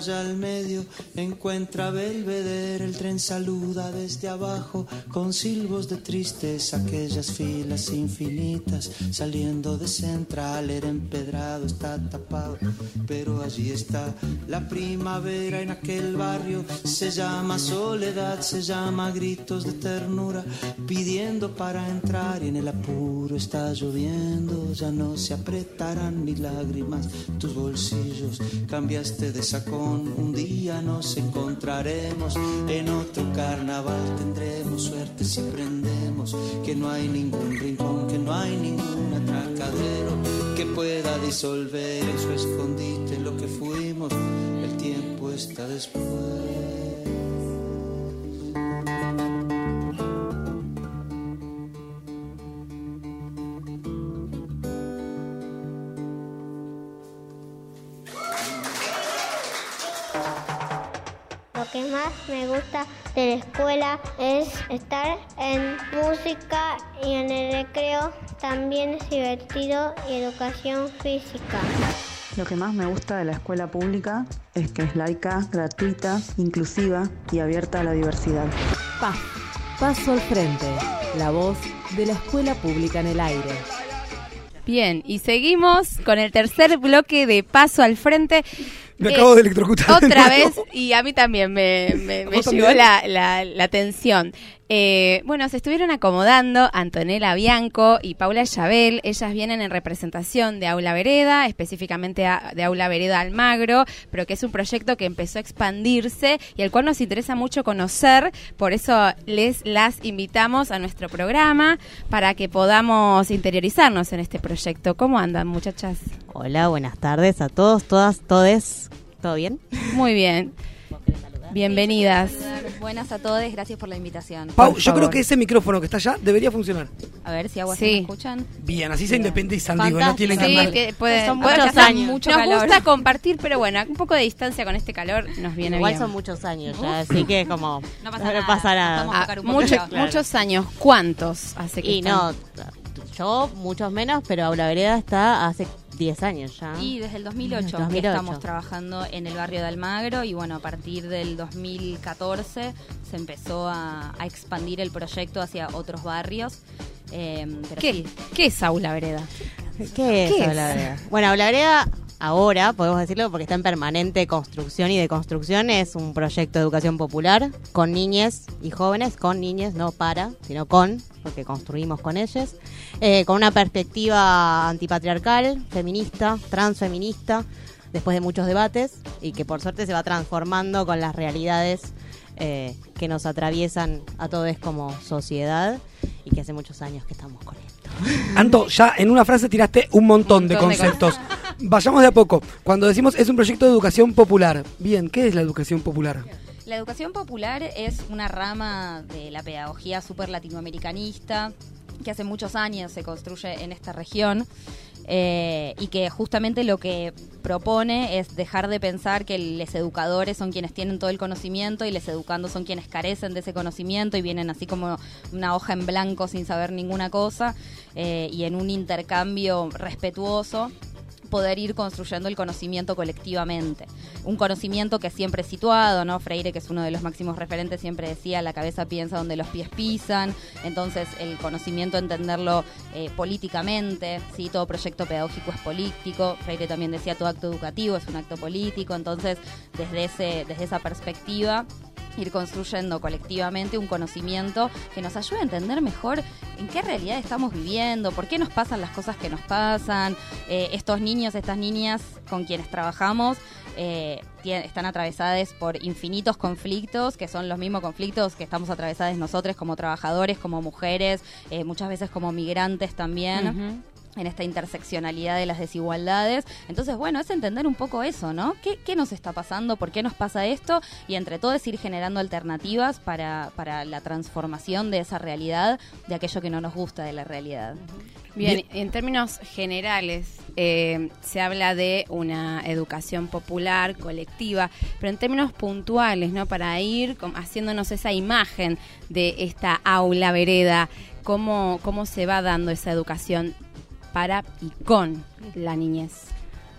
Yupe raya encuentra Belvedere, el tren saluda desde abajo con silbos de tristeza, aquellas filas infinitas saliendo de central, era empedrado, está tapado, pero allí está la primavera en aquel barrio, se llama soledad, se llama gritos de ternura, pidiendo para entrar y en el apuro está lloviendo, ya no se apretarán ni lágrimas tus bolsillos, cambiaste de sacón, un día nos encontraremos, en otro carnaval tendremos suerte si aprendemos que no hay ningún rincón, que no hay ningún atracadero que pueda disolver en su escondite lo que fuimos, el tiempo está después. Más me gusta de la escuela es estar en música y en el recreo también es divertido y educación física. Lo que más me gusta de la escuela pública es que es laica, gratuita, inclusiva y abierta a la diversidad. Pa, paso al frente. La voz de la escuela pública en el aire. Bien, y seguimos con el tercer bloque de Paso al Frente. Me Eh, acabo de electrocutar. de Otra nuevo. vez, y a mí también me, me, me ¿Vos llegó la, la, la tensión. Eh, bueno, se estuvieron acomodando Antonella Bianco y Paula Chabel. Ellas vienen en representación de Aula Vereda, específicamente de Aula Vereda Almagro, pero que es un proyecto que empezó a expandirse y el cual nos interesa mucho conocer. Por eso les las invitamos a nuestro programa para que podamos interiorizarnos en este proyecto. ¿Cómo andan, muchachas? Hola, buenas tardes a todos, todas, todes. ¿Todo bien? Muy bien. Bienvenidas. Buenas a todos, gracias por la invitación. Pau, yo creo que ese micrófono que está allá debería funcionar. A ver si hago así, Sí. ¿me escuchan? Bien, así se independizan, digo, no tienen que Sí, andar. que puede- Son muchos años. mucho Nos gusta compartir, pero bueno, un poco de distancia con este calor nos viene Igual bien. son muchos años ya, así que como No pasa no nada, pasa nada. nos vamos a tocar un mucho- poquito. Claro. Muchos años. ¿Cuántos hace que Y están? no, yo muchos menos, pero Aula Vereda está hace 10 años ya. Y desde el 2008, 2008. que estamos trabajando en el barrio de Almagro y bueno, a partir del 2014 se empezó a, a expandir el proyecto hacia otros barrios. Eh, pero ¿Qué, sí, ¿Qué es Aula Vereda? ¿Qué es ¿Qué Aula es? Vereda? Bueno, Aula Vereda ahora, podemos decirlo porque está en permanente construcción y de construcción, es un proyecto de educación popular con niñas y jóvenes, con niñas, no para, sino con, porque construimos con ellas, eh, con una perspectiva antipatriarcal, feminista, transfeminista, después de muchos debates y que por suerte se va transformando con las realidades eh, que nos atraviesan a todos como sociedad y que hace muchos años que estamos con esto. Anto, ya en una frase tiraste un montón, de Montón de conceptos. Vayamos de a poco. Cuando decimos es un proyecto de educación popular. Bien, ¿qué es la educación popular? La educación popular es una rama de la pedagogía súper latinoamericanista que hace muchos años se construye en esta región eh, y que justamente lo que propone es dejar de pensar que los educadores son quienes tienen todo el conocimiento y los educandos son quienes carecen de ese conocimiento y vienen así como una hoja en blanco sin saber ninguna cosa eh, y en un intercambio respetuoso poder ir construyendo el conocimiento colectivamente. Un conocimiento que siempre es situado, ¿no? Freire, que es uno de los máximos referentes, siempre decía, la cabeza piensa donde los pies pisan, entonces el conocimiento entenderlo eh, políticamente, ¿sí? Todo proyecto pedagógico es político, Freire también decía, todo acto educativo es un acto político, entonces desde, ese, desde esa perspectiva ir construyendo colectivamente un conocimiento que nos ayude a entender mejor en qué realidad estamos viviendo, por qué nos pasan las cosas que nos pasan. Eh, estos niños, estas niñas con quienes trabajamos eh, están atravesadas por infinitos conflictos, que son los mismos conflictos que estamos atravesadas nosotros como trabajadores, como mujeres, eh, muchas veces como migrantes también. En esta interseccionalidad de las desigualdades. Entonces, bueno, es entender un poco eso, ¿no? ¿Qué, qué nos está pasando? ¿Por qué nos pasa esto? Y entre todo es ir generando alternativas para, para la transformación de esa realidad, de aquello que no nos gusta de la realidad. Bien, en términos generales, eh, se habla de una educación popular, colectiva, pero en términos puntuales, ¿no? Para ir haciéndonos esa imagen de esta aula vereda, ¿cómo, cómo se va dando esa educación para y con la niñez?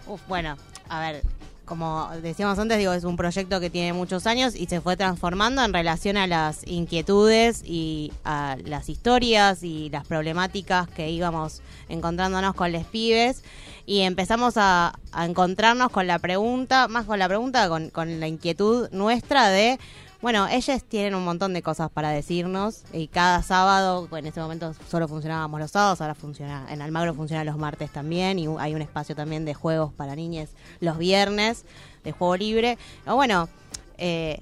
Uf, bueno, a ver, como decíamos antes, digo, es un proyecto que tiene muchos años y se fue transformando en relación a las inquietudes y a las historias y las problemáticas que íbamos encontrándonos con los pibes y empezamos a, encontrarnos con la pregunta, más con la pregunta, con, con la inquietud nuestra de bueno, ellos tienen un montón de cosas para decirnos y cada sábado, en ese momento solo funcionábamos los sábados, ahora funciona, en Almagro funciona los martes también y hay un espacio también de juegos para niñas los viernes, de juego libre. Pero bueno, eh,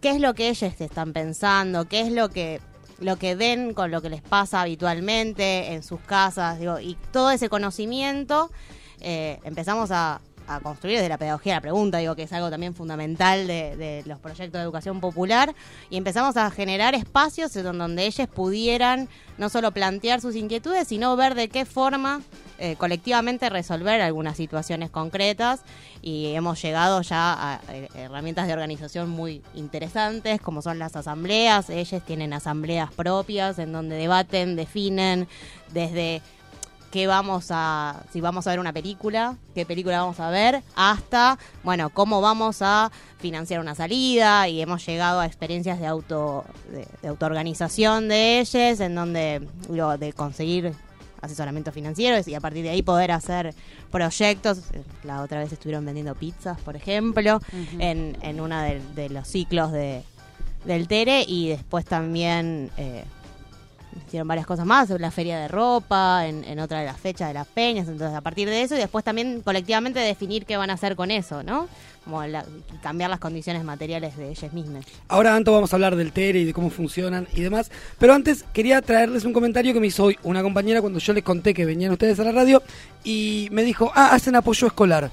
¿qué es lo que ellos están pensando? ¿Qué es lo que lo que ven con lo que les pasa habitualmente en sus casas? Digo, y todo ese conocimiento eh, empezamos a, a construir desde la pedagogía la pregunta, digo que es algo también fundamental de, los proyectos de educación popular, y empezamos a generar espacios en donde ellos pudieran no solo plantear sus inquietudes, sino ver de qué forma eh, colectivamente resolver algunas situaciones concretas, y hemos llegado ya a eh, herramientas de organización muy interesantes, como son las asambleas, ellos tienen asambleas propias en donde debaten, definen desde qué vamos a, si vamos a ver una película, qué película vamos a ver, hasta, bueno, cómo vamos a financiar una salida y hemos llegado a experiencias de auto, de, de autoorganización de ellos, en donde, digo, de conseguir asesoramiento financiero y a partir de ahí poder hacer proyectos. La otra vez estuvieron vendiendo pizzas, por ejemplo, en, en uno de, de los ciclos de, del TERE y después también eh, hicieron varias cosas más, la feria de ropa, en, otra de las fechas de las peñas, entonces a partir de eso y después también colectivamente definir qué van a hacer con eso, ¿no? Como la- cambiar las condiciones materiales de ellas mismas. Ahora, Anto, vamos a hablar del TERE y de cómo funcionan y demás. Pero antes quería traerles un comentario que me hizo hoy una compañera cuando yo les conté que venían ustedes a la radio y me dijo, ah, hacen apoyo escolar.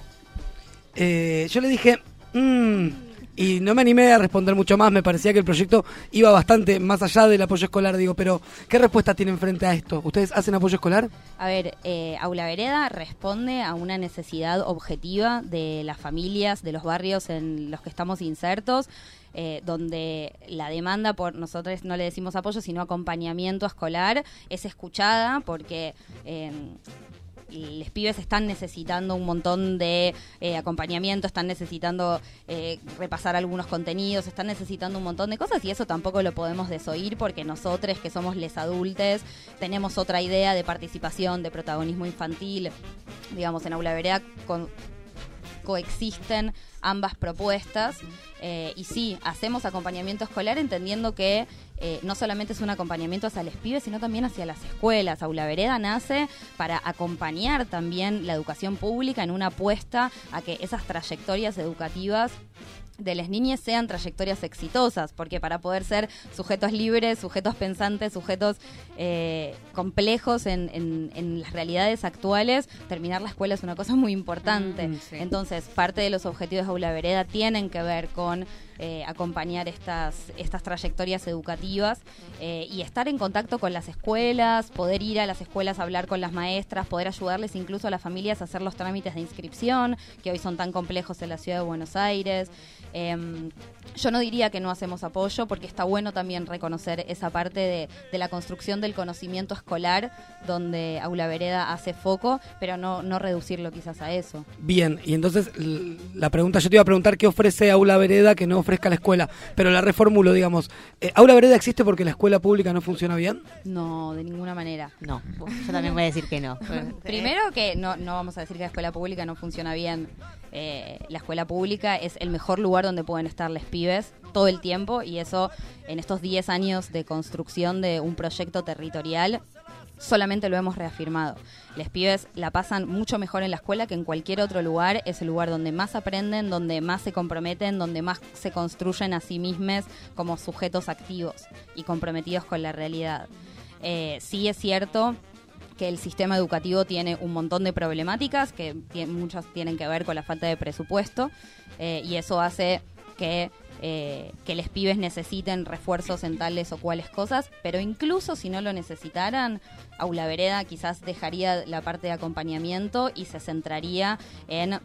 Eh, yo le dije, "Mm", y no me animé a responder mucho más, me parecía que el proyecto iba bastante más allá del apoyo escolar, digo, pero ¿qué respuesta tienen frente a esto? ¿Ustedes hacen apoyo escolar? A ver, eh, Aula Vereda responde a una necesidad objetiva de las familias, de los barrios en los que estamos insertos, eh, donde la demanda por nosotros no le decimos apoyo, sino acompañamiento escolar es escuchada porque eh, los pibes están necesitando un montón de eh, acompañamiento, están necesitando eh, repasar algunos contenidos, están necesitando un montón de cosas y eso tampoco lo podemos desoír porque nosotros que somos les adultes tenemos otra idea de participación, de protagonismo infantil. Digamos, en Aula Vereda con- coexisten ambas propuestas eh, y sí, hacemos acompañamiento escolar entendiendo que eh, no solamente es un acompañamiento hacia los pibes, sino también hacia las escuelas. Aula Vereda nace para acompañar también la educación pública en una apuesta a que esas trayectorias educativas de las niñas sean trayectorias exitosas, porque para poder ser sujetos libres, sujetos pensantes, sujetos eh, complejos en, en- en las realidades actuales, terminar la escuela es una cosa muy importante. Mm, sí. Entonces, parte de los objetivos de Aula Vereda tienen que ver con eh, acompañar estas, estas trayectorias educativas eh, y estar en contacto con las escuelas, poder ir a las escuelas a hablar con las maestras, poder ayudarles incluso a las familias a hacer los trámites de inscripción, que hoy son tan complejos en la ciudad de Buenos Aires. Em, yo no diría que no hacemos apoyo, porque está bueno también reconocer esa parte de, de la construcción del conocimiento escolar, donde Aula Vereda hace foco, pero no, no reducirlo quizás a eso. Bien, y entonces la pregunta, yo te iba a preguntar qué ofrece Aula Vereda que no ofrezca la escuela, pero la reformulo, digamos, eh, ¿Aula Vereda existe porque la escuela pública no funciona bien? No, de ninguna manera. No, yo también voy a decir que no. Primero que no, no vamos a decir que la escuela pública no funciona bien. Eh, la escuela pública es el mejor lugar donde pueden estar los pibes todo el tiempo y eso en estos 10 años de construcción de un proyecto territorial solamente lo hemos reafirmado. Los pibes la pasan mucho mejor en la escuela que en cualquier otro lugar. Es el lugar donde más aprenden, donde más se comprometen, donde más se construyen a sí mismos como sujetos activos y comprometidos con la realidad. Eh, sí es cierto que el sistema educativo tiene un montón de problemáticas, que muchas tienen que ver con la falta de presupuesto, eh, y eso hace que, eh, que los pibes necesiten refuerzos en tales o cuales cosas, pero incluso si no lo necesitaran, Aula Vereda quizás dejaría la parte de acompañamiento y se centraría en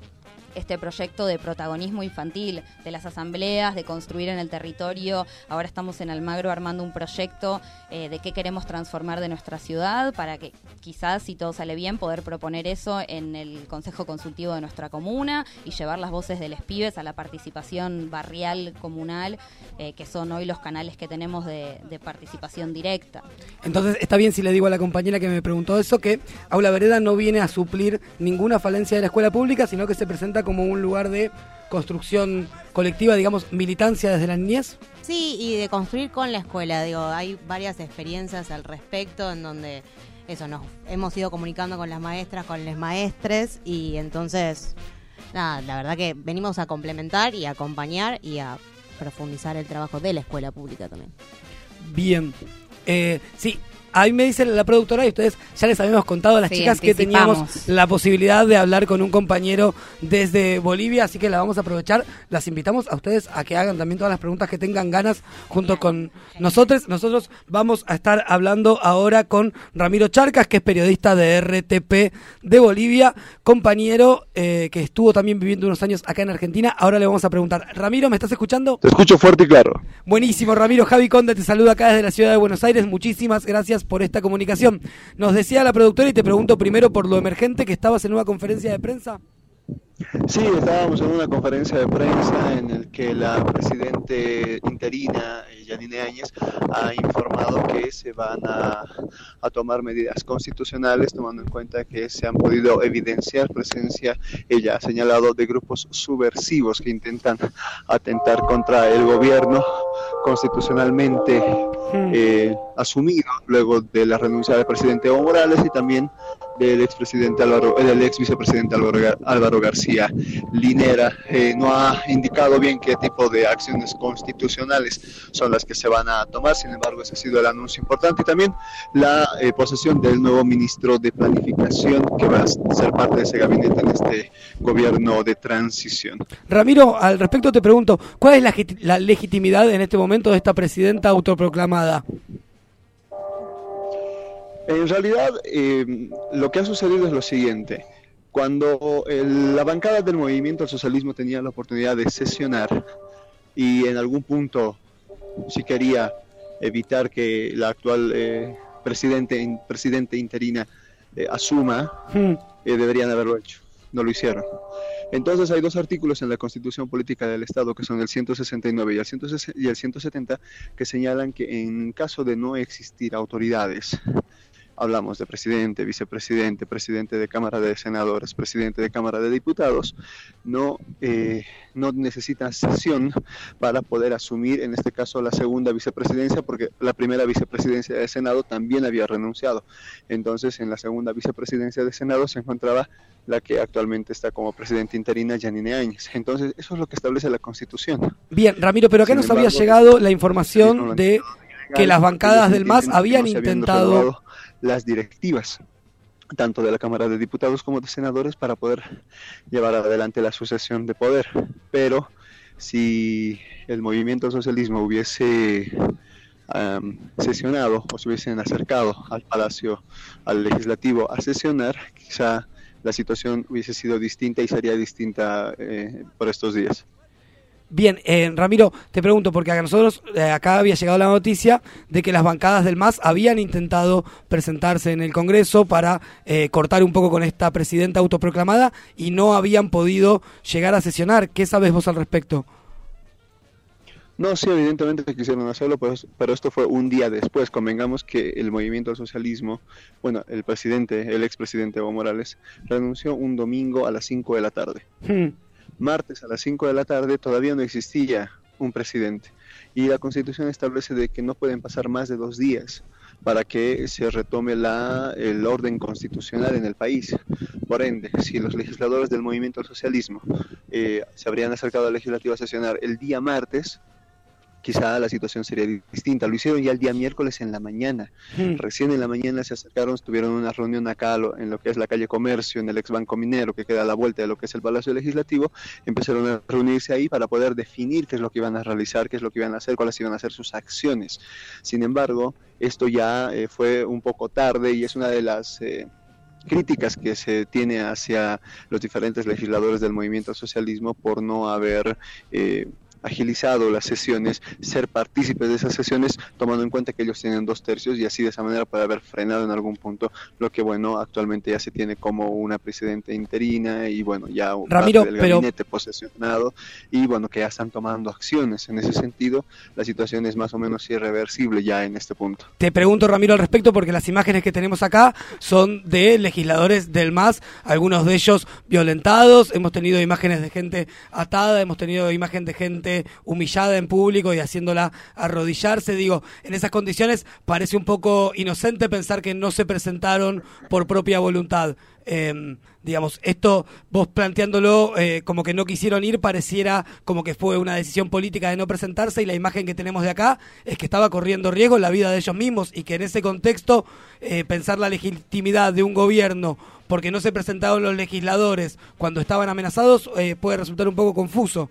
este proyecto de protagonismo infantil, de las asambleas, de construir en el territorio. Ahora estamos en Almagro armando un proyecto eh, de qué queremos transformar de nuestra ciudad para que quizás, si todo sale bien, poder proponer eso en el Consejo Consultivo de nuestra comuna y llevar las voces de los pibes a la participación barrial, comunal, eh, que son hoy los canales que tenemos de, de participación directa. Entonces está bien si le digo a la compañera que me preguntó eso que Aula Vereda no viene a suplir ninguna falencia de la escuela pública, sino que se presenta como un lugar de construcción colectiva, digamos, militancia desde la niñez. Sí, y de construir con la escuela, digo, hay varias experiencias al respecto en donde eso nos hemos ido comunicando con las maestras, con los maestres y entonces nada, la verdad que venimos a complementar y a acompañar y a profundizar el trabajo de la escuela pública también. Bien. Eh, sí, a mí me dice la productora y ustedes ya les habíamos contado a las Sí, chicas que teníamos la posibilidad de hablar con un compañero desde Bolivia, así que la vamos a aprovechar. Las invitamos a ustedes a que hagan también todas las preguntas que tengan ganas junto con nosotros. Nosotros vamos a estar hablando ahora con Ramiro Charcas, que es periodista de RTP de Bolivia, compañero eh, que estuvo también viviendo unos años acá en Argentina. Ahora le vamos a preguntar, Ramiro, ¿me estás escuchando? Te escucho fuerte y claro. Buenísimo, Ramiro. Javi Conde te saluda acá desde la ciudad de Buenos Aires. Muchísimas gracias por esta comunicación. Nos decía la productora y te pregunto primero por lo emergente que estabas en una conferencia de prensa. Sí, estábamos en una conferencia de prensa en el que la presidente interina, eh, Yanine Áñez, ha informado que se van a tomar medidas constitucionales, tomando en cuenta que se han podido evidenciar presencia, ella ha señalado, de grupos subversivos que intentan atentar contra el gobierno constitucionalmente eh, asumido luego de la renuncia del presidente Evo Morales y también del expresidente Álvaro, eh, del ex vicepresidente Álvaro, Gar- Álvaro García Linera. Eh, no ha indicado bien qué tipo de acciones constitucionales son las que se van a tomar, sin embargo ese ha sido el anuncio importante y también la eh, posesión del nuevo ministro de Planificación que va a ser parte de ese gabinete en este gobierno de transición. Ramiro, al respecto te pregunto, ¿cuál es la, la legitimidad en este momento de esta presidenta autoproclamada? En realidad, eh, lo que ha sucedido es lo siguiente. Cuando el- la bancada del movimiento al socialismo tenía la oportunidad de sesionar y en algún punto, si quería evitar que la actual eh, presidente, presidente interina eh, asuma, Hmm. eh, deberían haberlo hecho. No lo hicieron. Entonces hay dos artículos en la Constitución Política del Estado, que son el 169 y el, 160 y el 170, que señalan que en caso de no existir autoridades hablamos de presidente, vicepresidente, presidente de Cámara de Senadores, presidente de Cámara de Diputados, no, eh, no necesitan sesión para poder asumir, en este caso, la segunda vicepresidencia, porque la primera vicepresidencia del Senado también había renunciado. Entonces, en la segunda vicepresidencia del Senado se encontraba la que actualmente está como presidenta interina, Janine Áñez. Entonces, eso es lo que establece la Constitución. Bien, Ramiro, pero acá Sin nos había llegado la información de que las bancadas del MAS habían intentado... las directivas tanto de la Cámara de Diputados como de Senadores para poder llevar adelante la sucesión de poder. Pero si el movimiento al socialismo hubiese am, sesionado o se hubiesen acercado al Palacio, al Legislativo a sesionar, quizá la situación hubiese sido distinta y sería distinta eh, por estos días. Bien, eh, Ramiro, te pregunto, porque a nosotros eh, acá había llegado la noticia de que las bancadas del MAS habían intentado presentarse en el Congreso para eh, cortar un poco con esta presidenta autoproclamada y no habían podido llegar a sesionar. ¿Qué sabes vos al respecto? No, sí, evidentemente quisieron hacerlo, pero, pero esto fue un día después. Convengamos que el movimiento al socialismo, bueno, el presidente, el expresidente Evo Morales, renunció un domingo a las 5 de la tarde. Hmm. Martes a las 5 de la tarde todavía no existía un presidente y la constitución establece de que no pueden pasar más de dos días para que se retome la, el orden constitucional en el país. Por ende, si los legisladores del movimiento al socialismo eh, se habrían acercado al legislativo a sesionar el día martes, quizá la situación sería di- distinta. Lo hicieron ya el día miércoles en la mañana. Hmm. Recién en la mañana se acercaron, tuvieron una reunión acá lo- en lo que es la calle Comercio, en el ex Banco Minero, que queda a la vuelta de lo que es el Palacio Legislativo. Empezaron a reunirse ahí para poder definir qué es lo que iban a realizar, qué es lo que iban a hacer, cuáles iban a ser sus acciones. Sin embargo, esto ya eh, fue un poco tarde y es una de las... eh, críticas que se tiene hacia los diferentes legisladores del movimiento al socialismo por no haber eh, agilizado las sesiones, ser partícipes de esas sesiones, tomando en cuenta que ellos tienen dos tercios y así de esa manera puede haber frenado en algún punto lo que, bueno, actualmente ya se tiene como una presidenta interina y, bueno, ya un Ramiro, del pero- gabinete posesionado y, bueno, que ya están tomando acciones. En ese sentido, la situación es más o menos irreversible ya en este punto. Te pregunto, Ramiro, al respecto, porque las imágenes que tenemos acá son de legisladores del MAS, algunos de ellos violentados, hemos tenido imágenes de gente atada, hemos tenido imagen de gente humillada en público y haciéndola arrodillarse. Digo, en esas condiciones parece un poco inocente pensar que no se presentaron por propia voluntad. Eh, digamos, esto vos planteándolo eh, como que no quisieron ir, pareciera como que fue una decisión política de no presentarse y la imagen que tenemos de acá es que estaba corriendo riesgo la vida de ellos mismos y que en ese contexto eh, pensar la legitimidad de un gobierno porque no se presentaron los legisladores cuando estaban amenazados eh, puede resultar un poco confuso.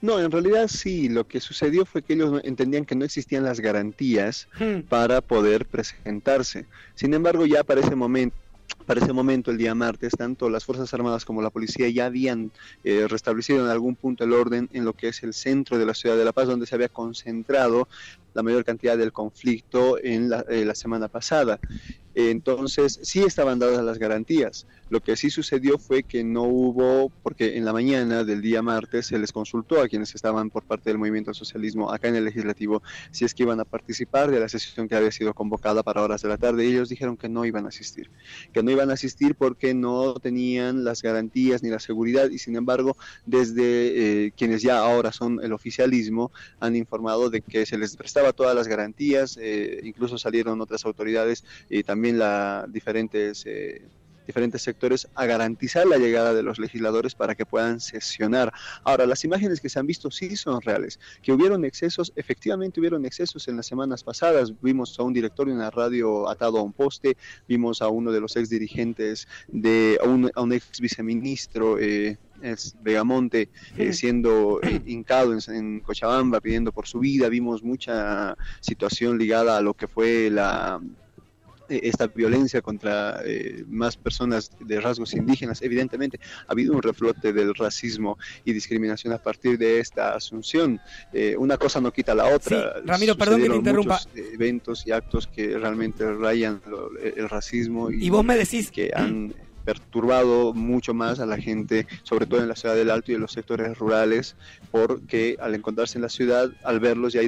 No, en realidad sí, lo que sucedió fue que ellos entendían que no existían las garantías para poder presentarse. Sin embargo, ya para ese momento, para ese momento, el día martes, tanto las Fuerzas Armadas como la policía ya habían eh, restablecido en algún punto el orden en lo que es el centro de la ciudad de La Paz, donde se había concentrado la mayor cantidad del conflicto en la, eh, la semana pasada. Entonces, sí estaban dadas las garantías. Lo que sí sucedió fue que no hubo, porque en la mañana del día martes se les consultó a quienes estaban por parte del movimiento al socialismo acá en el legislativo si es que iban a participar de la sesión que había sido convocada para horas de la tarde y ellos dijeron que no iban a asistir, que no iban a asistir porque no tenían las garantías ni la seguridad y sin embargo desde eh, quienes ya ahora son el oficialismo han informado de que se les prestaba todas las garantías, eh, incluso salieron otras autoridades y también la diferentes eh, diferentes sectores a garantizar la llegada de los legisladores para que puedan sesionar. Ahora, las imágenes que se han visto sí son reales, que hubieron excesos, efectivamente hubieron excesos en las semanas pasadas. Vimos a un director de una radio atado a un poste, vimos a uno de los ex dirigentes, de, a, un, a un ex viceministro. Eh, es Vegamonte eh, siendo eh, hincado en, en Cochabamba pidiendo por su vida, vimos mucha situación ligada a lo que fue la eh, esta violencia contra eh, más personas de rasgos indígenas. Evidentemente, ha habido un reflote del racismo y discriminación a partir de esta asunción. Eh, una cosa no quita la otra. Sí, Ramiro, perdón que te interrumpa. muchos, eventos y actos que realmente rayan lo- el racismo y, Y vos me decís- que han perturbado mucho más a la gente, sobre todo en la ciudad del Alto y en los sectores rurales, porque al encontrarse en la ciudad, al verlos ya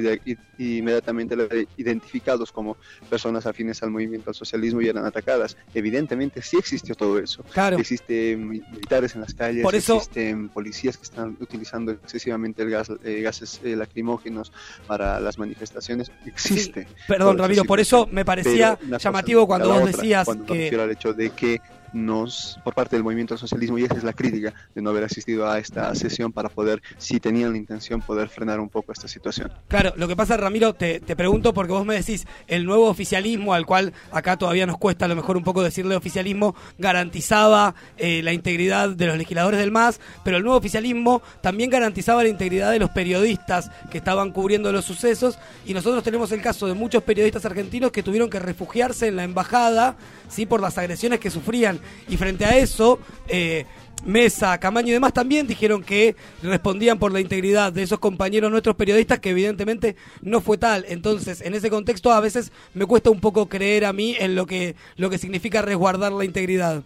inmediatamente identificados como personas afines al movimiento al socialismo y eran atacadas. Evidentemente sí existió todo eso. Claro. Existen mi- militares en las calles, Por eso- existen policías que están utilizando excesivamente el gas, eh, gases eh, lacrimógenos para las manifestaciones. Existe. Perdón, Ramiro, por eso me parecía llamativo cuando vos otra, decías cuando que- al hecho de que nos, por parte del movimiento al socialismo, y esa es la crítica de no haber asistido a esta sesión para poder, si tenían la intención, poder frenar un poco esta situación. Claro, lo que pasa, Ramiro, te, te pregunto porque vos me decís el nuevo oficialismo, al cual acá todavía nos cuesta a lo mejor un poco decirle oficialismo, garantizaba eh, la integridad de los legisladores del MAS, pero el nuevo oficialismo también garantizaba la integridad de los periodistas que estaban cubriendo los sucesos y nosotros tenemos el caso de muchos periodistas argentinos que tuvieron que refugiarse en la embajada, sí, por las agresiones que sufrían y frente a eso... Eh, Mesa, Camaño y demás también dijeron que respondían por la integridad de esos compañeros nuestros periodistas, que evidentemente no fue tal. Entonces, en ese contexto, a veces me cuesta un poco creer a mí en lo que, lo que significa resguardar la integridad.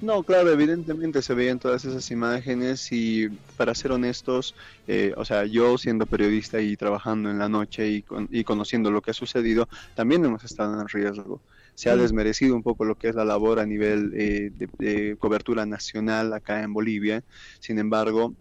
No, claro, evidentemente se veían todas esas imágenes y para ser honestos, eh, o sea, yo siendo periodista y trabajando en la noche y, con- y conociendo lo que ha sucedido, también hemos estado en riesgo. Se ha Mm. desmerecido un poco lo que es la labor a nivel eh, de, de cobertura nacional acá en Bolivia. Sin embargo,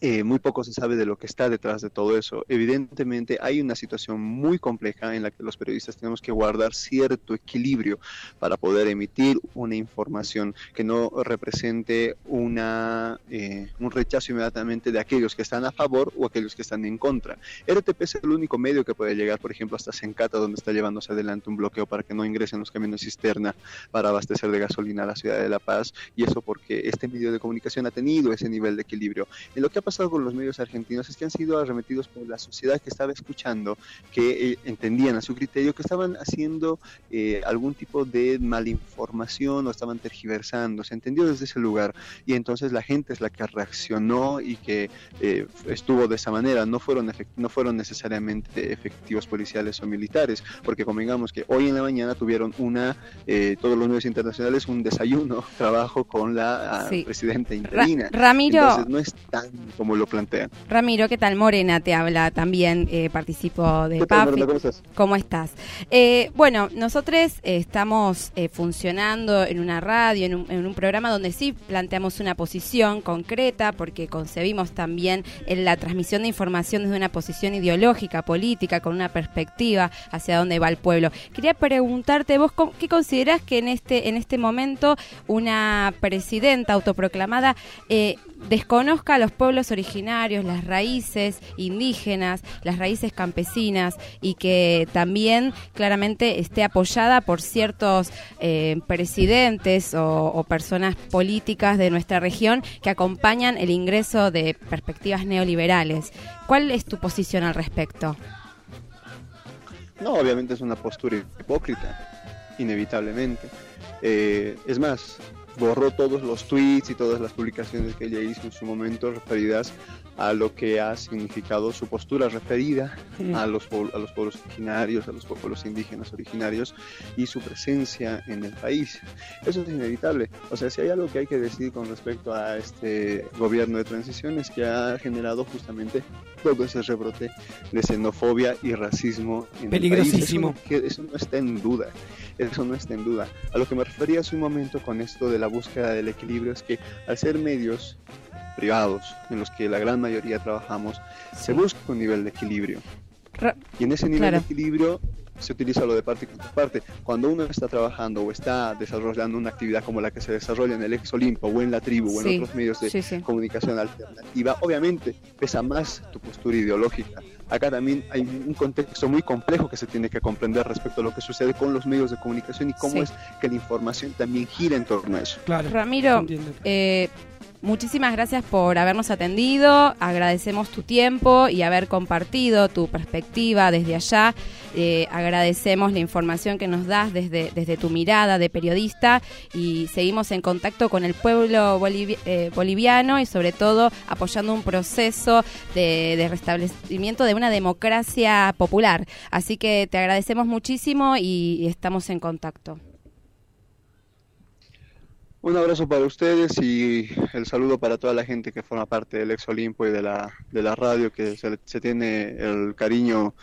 eh, muy poco se sabe de lo que está detrás de todo eso. Evidentemente hay una situación muy compleja en la que los periodistas tenemos que guardar cierto equilibrio para poder emitir una información que no represente una, eh, un rechazo inmediatamente de aquellos que están a favor o aquellos que están en contra. RTP es el único medio que puede llegar, por ejemplo, hasta Sencata, donde está llevándose adelante un bloqueo para que no ingresen los camiones cisterna para abastecer de gasolina a la ciudad de La Paz, y eso porque este medio de comunicación ha tenido ese nivel de equilibrio. En lo que ha pasado con los medios argentinos es que han sido arremetidos por la sociedad que estaba escuchando, que eh, entendían a su criterio que estaban haciendo eh, algún tipo de malinformación o estaban tergiversando, se entendió desde ese lugar y entonces la gente es la que reaccionó y que eh, estuvo de esa manera, no fueron, no fueron necesariamente efectivos policiales o militares, porque convengamos que hoy en la mañana tuvieron una, eh, todos los medios internacionales, un desayuno, trabajo con la ah, Sí. presidenta interina. Ramiro. Entonces no es tan como lo plantean. Ramiro, ¿qué tal? Morena te habla también, eh, participo de ¿Qué tal, PAFI. Morena? ¿Cómo estás? ¿Cómo estás? Eh, bueno, nosotros eh, estamos eh, funcionando en una radio, en un, en un programa donde sí planteamos una posición concreta, porque concebimos también en la transmisión de información desde una posición ideológica, política, con una perspectiva hacia dónde va el pueblo. Quería preguntarte, vos, ¿cómo- ¿qué considerás que en este, en este momento una presidenta autoproclamada eh, desconozca a los pueblos originarios, las raíces indígenas, las raíces campesinas y que también claramente esté apoyada por ciertos eh, presidentes o, personas políticas de nuestra región que acompañan el ingreso de perspectivas neoliberales. ¿Cuál es tu posición al respecto? No, obviamente es una postura hipócrita, inevitablemente. Eh, es más, borró todos los tweets y todas las publicaciones que ella hizo en su momento referidas a lo que ha significado su postura referida Mm. a los, a los pueblos originarios, a los pueblos indígenas originarios y su presencia en el país. Eso es inevitable. O sea, si hay algo que hay que decir con respecto a este gobierno de transición es que ha generado justamente todo ese rebrote de xenofobia y racismo en el país. Peligrosísimo. Eso no, eso no está en duda. Eso no está en duda. A lo que me refería hace un momento con esto de la búsqueda del equilibrio es que al ser medios privados en los que la gran mayoría trabajamos, se busca un nivel de equilibrio. Ra- Y en ese nivel Claro. de equilibrio se utiliza lo de parte y contraparte. Cuando uno está trabajando o está desarrollando una actividad como la que se desarrolla en el ex Olimpo o en la tribu o en Sí, otros medios de sí, sí. comunicación alternativa, obviamente pesa más tu postura ideológica. Acá también hay un contexto muy complejo que se tiene que comprender respecto a lo que sucede con los medios de comunicación y cómo Sí. es que la información también gira en torno a eso. Ramiro, eh, muchísimas gracias por habernos atendido, agradecemos tu tiempo y haber compartido tu perspectiva desde allá, Eh, agradecemos la información que nos das desde, desde tu mirada de periodista y seguimos en contacto con el pueblo eh, boliviano y sobre todo apoyando un proceso de, de restablecimiento de una democracia popular. Así que te agradecemos muchísimo y estamos en contacto. Un abrazo para ustedes y el saludo para toda la gente que forma parte del Ex Olimpo y de la, de la radio, que se, se tiene el cariño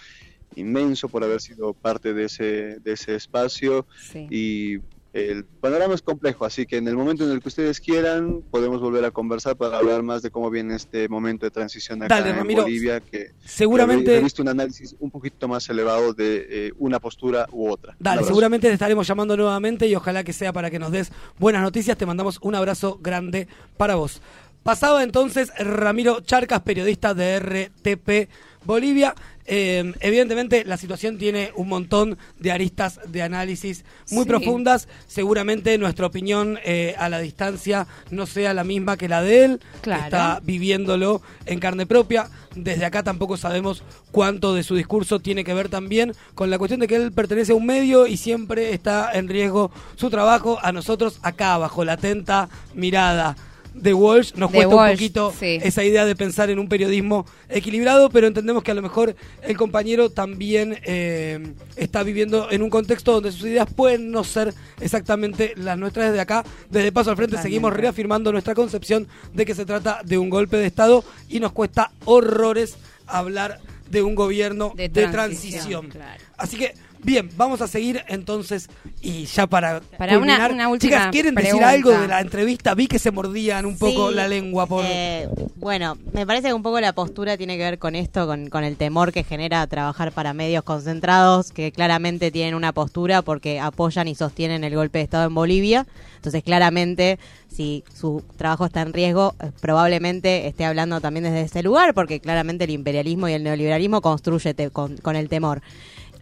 inmenso por haber sido parte de ese, de ese espacio. Y el panorama es complejo, así que en el momento en el que ustedes quieran podemos volver a conversar para hablar más de cómo viene este momento de transición acá Dale, en Ramiro. Bolivia, que Seguramente- he visto un análisis un poquito más elevado de eh, una postura u otra. Dale, seguramente te estaremos llamando nuevamente y ojalá que sea para que nos des buenas noticias. Te mandamos un abrazo grande para vos. Pasaba entonces Ramiro Charcas, periodista de RTP Bolivia. Eh, evidentemente la situación tiene un montón de aristas de análisis muy Sí. profundas. Seguramente nuestra opinión eh, a la distancia no sea la misma que la de él. que Claro. Está viviéndolo en carne propia. Desde acá tampoco sabemos cuánto de su discurso tiene que ver también con la cuestión de que él pertenece a un medio y siempre está en riesgo su trabajo. A nosotros acá, bajo la atenta mirada de Walsh, nos De cuesta un poquito sí. esa idea de pensar en un periodismo equilibrado, pero entendemos que a lo mejor el compañero también eh, está viviendo en un contexto donde sus ideas pueden no ser exactamente las nuestras desde acá. Desde Paso al Frente seguimos reafirmando nuestra concepción de que se trata de un golpe de Estado y nos cuesta horrores hablar de un gobierno de, De transición. transición, claro. Así que, bien, vamos a seguir entonces y ya para, Para una- culminar, una última chicas, ¿quieren decir algo de la entrevista? Vi que se mordían un poco Sí, la lengua por... eh, bueno, me parece que un poco la postura tiene que ver con esto, con, con el temor que genera trabajar para medios concentrados, que claramente tienen una postura porque apoyan y sostienen el golpe de Estado en Bolivia. Entonces, claramente, si su trabajo está en riesgo, eh, probablemente esté hablando también desde ese lugar, porque claramente el imperialismo y el neoliberalismo construye te- con, con el temor.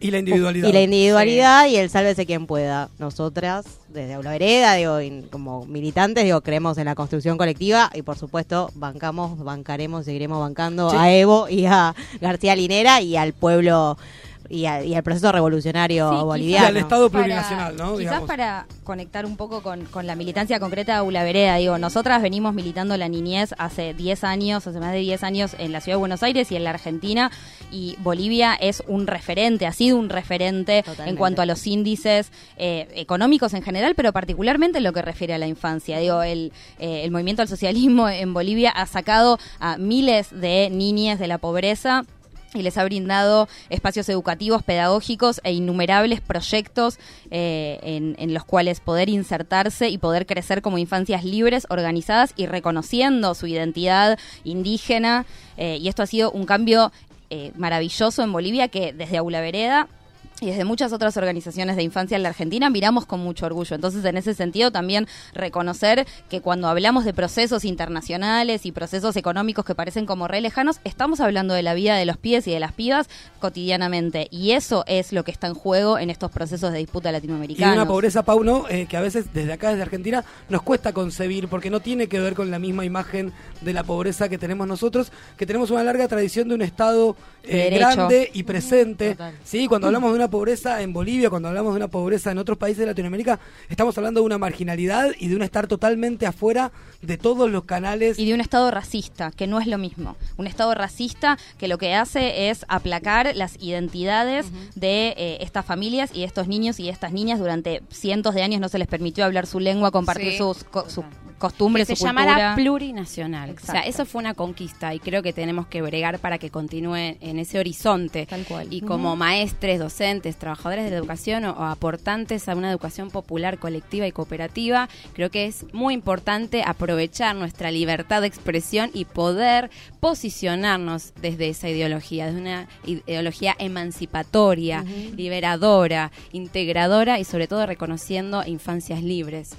Y la individualidad. Y la individualidad y el sálvese quien pueda. Nosotras, desde Aula Vereda, digo, y como militantes, digo, creemos en la construcción colectiva y por supuesto bancamos, bancaremos, seguiremos bancando Sí. a Evo y a García Linera y al pueblo y, a- y al proceso revolucionario Sí, boliviano. Y al Estado Para- plurinacional, ¿no? Quizás Digamos. para conectar un poco con, con la militancia concreta de Aula Vereda, digo, nosotras venimos militando la niñez hace 10 años, hace más de 10 años en la ciudad de Buenos Aires y en la Argentina, y Bolivia es un referente, ha sido un referente Totalmente. en cuanto a los índices eh, económicos en general, pero particularmente en lo que refiere a la infancia. Digo, el, eh, el movimiento al socialismo en Bolivia ha sacado a miles de niñas de la pobreza y les ha brindado espacios educativos, pedagógicos e innumerables proyectos eh, en, los cuales poder insertarse y poder crecer como infancias libres, organizadas y reconociendo su identidad indígena. Eh, y esto ha sido un cambio eh, maravilloso en Bolivia que desde Aula Vereda y desde muchas otras organizaciones de infancia en la Argentina miramos con mucho orgullo. Entonces, en ese sentido, también reconocer que cuando hablamos de procesos internacionales y procesos económicos que parecen como re lejanos, estamos hablando de la vida de los pibes y de las pibas cotidianamente. Y eso es lo que está en juego en estos procesos de disputa Y latinoamericana. una pobreza, Pauno, eh, que a veces desde acá, desde Argentina, nos cuesta concebir, porque no tiene que ver con la misma imagen de la pobreza que tenemos nosotros, que tenemos una larga tradición de un Estado eh, grande y presente. Sí, cuando hablamos de una pobreza en Bolivia, cuando hablamos de una pobreza en otros países de Latinoamérica, estamos hablando de una marginalidad y de un estar totalmente afuera de todos los canales. y de un Estado racista, que no es lo mismo. Un Estado racista que lo que hace es aplacar las identidades de eh, estas familias y de estos niños y de estas niñas. Durante cientos de años no se les permitió hablar su lengua, compartir Sí. sus, co- sus costumbres, que se su llamara cultura. plurinacional. O sea, eso fue una conquista y creo que tenemos que bregar para que continúe en ese horizonte. Tal cual. Y como maestres, docentes, trabajadores de la educación o, o aportantes a una educación popular, colectiva y cooperativa, creo que es muy importante aprovechar nuestra libertad de expresión y poder posicionarnos desde esa ideología, desde una ideología emancipatoria, liberadora, integradora y sobre todo reconociendo infancias libres.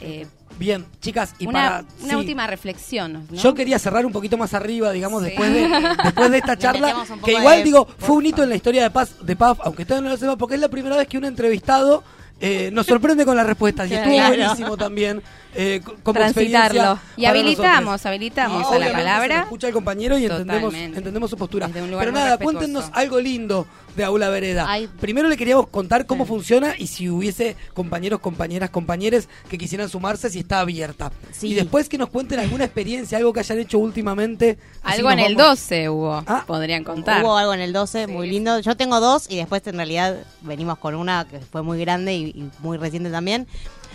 Eh, Bien, chicas, y una, para... una sí. última reflexión. ¿no? Yo quería cerrar un poquito más arriba, digamos, Sí. después de después de esta charla, que igual de- digo, fue un hito en la historia de Paz, de Paz, aunque ustedes no lo sepan, porque es la primera vez que un entrevistado eh, nos sorprende con las respuestas y estuvo Claro. buenísimo también eh, co- como Transitarlo. Y habilitamos, nosotros. habilitamos Y a la se palabra. escucha el compañero y entendemos, Totalmente. entendemos su postura. Desde un lugar Pero nada, cuéntenos algo lindo de Aula Vereda. Ay. Primero le queríamos contar cómo funciona y si hubiese compañeros, compañeras, compañeres que quisieran sumarse, si está abierta. Sí. Y después que nos cuenten alguna experiencia, algo que hayan hecho últimamente. Algo en el vamos- 12 hubo, Ah. podrían contar. Hubo algo en el 12 muy lindo. Yo tengo dos y después en realidad venimos con una que fue muy grande y, y muy reciente también.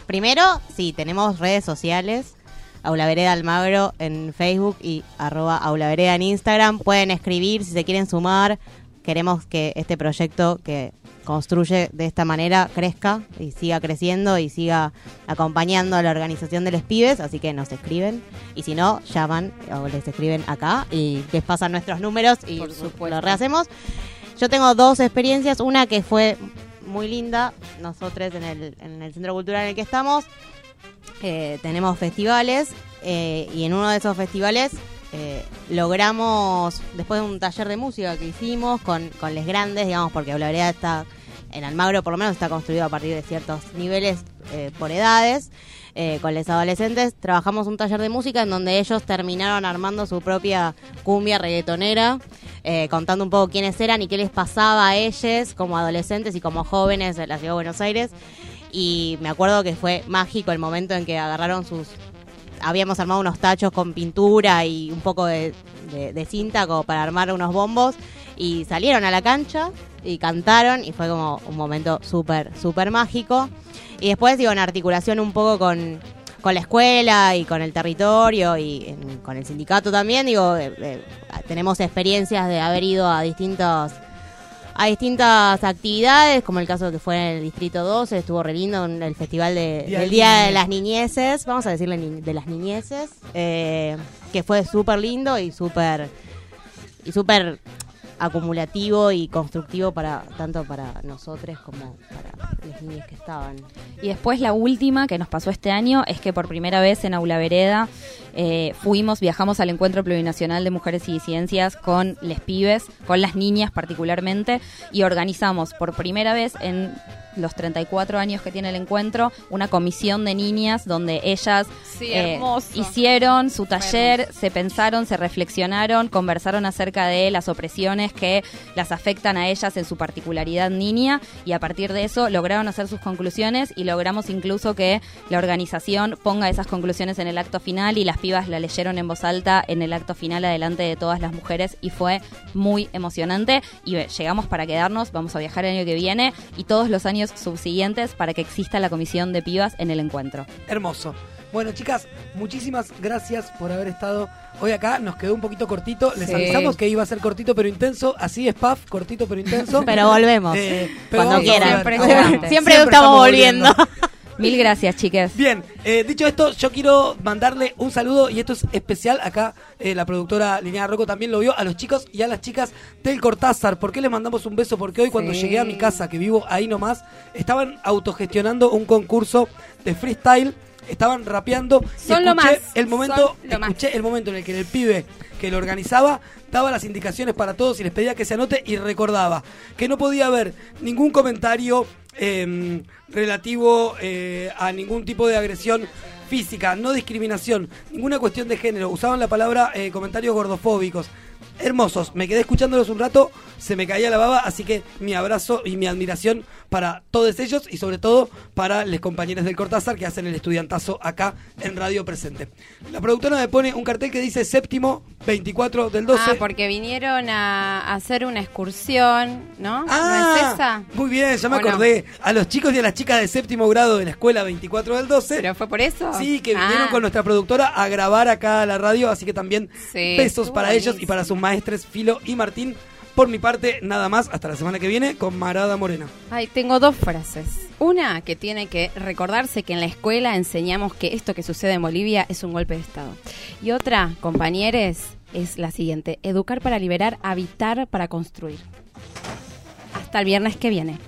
Primero, sí, tenemos redes sociales. Aula Vereda Almagro en Facebook y arroba Aula Vereda en Instagram. Pueden escribir si se quieren sumar. Queremos que este proyecto que construye de esta manera crezca y siga creciendo y siga acompañando a la organización de los pibes, así que nos escriben y si no, llaman o les escriben acá y les pasan nuestros números y lo rehacemos. Yo tengo dos experiencias, una que fue muy linda, nosotros en el, en el centro cultural en el que estamos, eh, tenemos festivales eh, y en uno de esos festivales eh, logramos, después de un taller de música que hicimos con, con les grandes, digamos, porque la verdad está en Almagro por lo menos está construido a partir de ciertos niveles por edades. Eh, con los adolescentes trabajamos un taller de música en donde ellos terminaron armando su propia cumbia reggaetonera, eh, contando un poco quiénes eran y qué les pasaba a ellos como adolescentes y como jóvenes de la ciudad de Buenos Aires. Y me acuerdo que fue mágico el momento en que agarraron sus habíamos armado unos tachos con pintura y un poco de, cinta como para armar unos bombos y salieron a la cancha y cantaron y fue como un momento súper, súper mágico. Y después digo, en articulación un poco con, con la escuela y con el territorio y en- con el sindicato también, digo, eh, eh, tenemos experiencias de haber ido a distintos a distintas actividades, como el caso que fue en el Distrito 12, estuvo re lindo en el Festival de, Día del de Día de las Niñeces, vamos a decirle ni- de las niñeces, eh, que fue súper lindo y súper y súper acumulativo y constructivo para tanto para nosotros como para los niños que estaban. Y después la última que nos pasó este año es que por primera vez en Aula Vereda eh, fuimos, viajamos al Encuentro Plurinacional de Mujeres y Disidencias con les pibes, con las niñas particularmente, y organizamos por primera vez en los 34 años que tiene el encuentro, una comisión de niñas donde ellas Sí, eh, hicieron su taller, se pensaron, se reflexionaron, conversaron acerca de las opresiones que las afectan a ellas en su particularidad niña y a partir de eso lograron hacer sus conclusiones y logramos incluso que la organización ponga esas conclusiones en el acto final y las pibas la leyeron en voz alta en el acto final adelante de todas las mujeres y fue muy emocionante y eh, llegamos para quedarnos, vamos a viajar el año que viene y todos los años subsiguientes para que exista la comisión de pibas en el encuentro. Hermoso. Bueno, chicas, muchísimas gracias por haber estado hoy acá. Nos quedó un poquito cortito. Les Sí. avisamos que iba a ser cortito pero intenso. Así es, Paf, cortito pero intenso. Pero volvemos. pero Cuando quieran. Siempre estamos volviendo. Mil gracias, chicas. Bien, eh, dicho esto, yo quiero mandarle un saludo y esto es especial. Acá eh, la productora Lineal Rocco también lo vio a los chicos y a las chicas del Cortázar. ¿Por qué les mandamos un beso? Porque hoy cuando Sí. llegué a mi casa, que vivo ahí nomás, estaban autogestionando un concurso de freestyle. Estaban rapeando. y Son lo escuché más, El momento, más. escuché el momento en el que el pibe que lo organizaba daba las indicaciones para todos y les pedía que se anote y recordaba que no podía haber ningún comentario eh, relativo eh, a ningún tipo de agresión física, no discriminación, ninguna cuestión de género. Usaban la palabra eh, comentarios gordofóbicos. Hermosos, me quedé escuchándolos un rato, se me caía la baba, así que mi abrazo y mi admiración para todos ellos y sobre todo para los compañeros del Cortázar que hacen el estudiantazo acá en Radio Presente. La productora me pone un cartel que dice séptimo 24 del 12. Ah, porque vinieron a hacer una excursión, ¿no? ¿No Ah, es esa? Muy bien, ya me acordé. A los chicos y a las chicas de séptimo grado de la escuela 24 del 12. ¿Pero fue por eso? Sí, que vinieron Ah. con nuestra productora a grabar acá a la radio, así que también Sí, besos para ellos y para sus maestres Filo y Martín. Por mi parte, nada más. Hasta la semana que viene con Marada Morena. Ay, tengo dos frases. Una que tiene que recordarse que en la escuela enseñamos que esto que sucede en Bolivia es un golpe de Estado. Y otra, compañeros, es la siguiente. Educar para liberar, habitar para construir. Hasta el viernes que viene.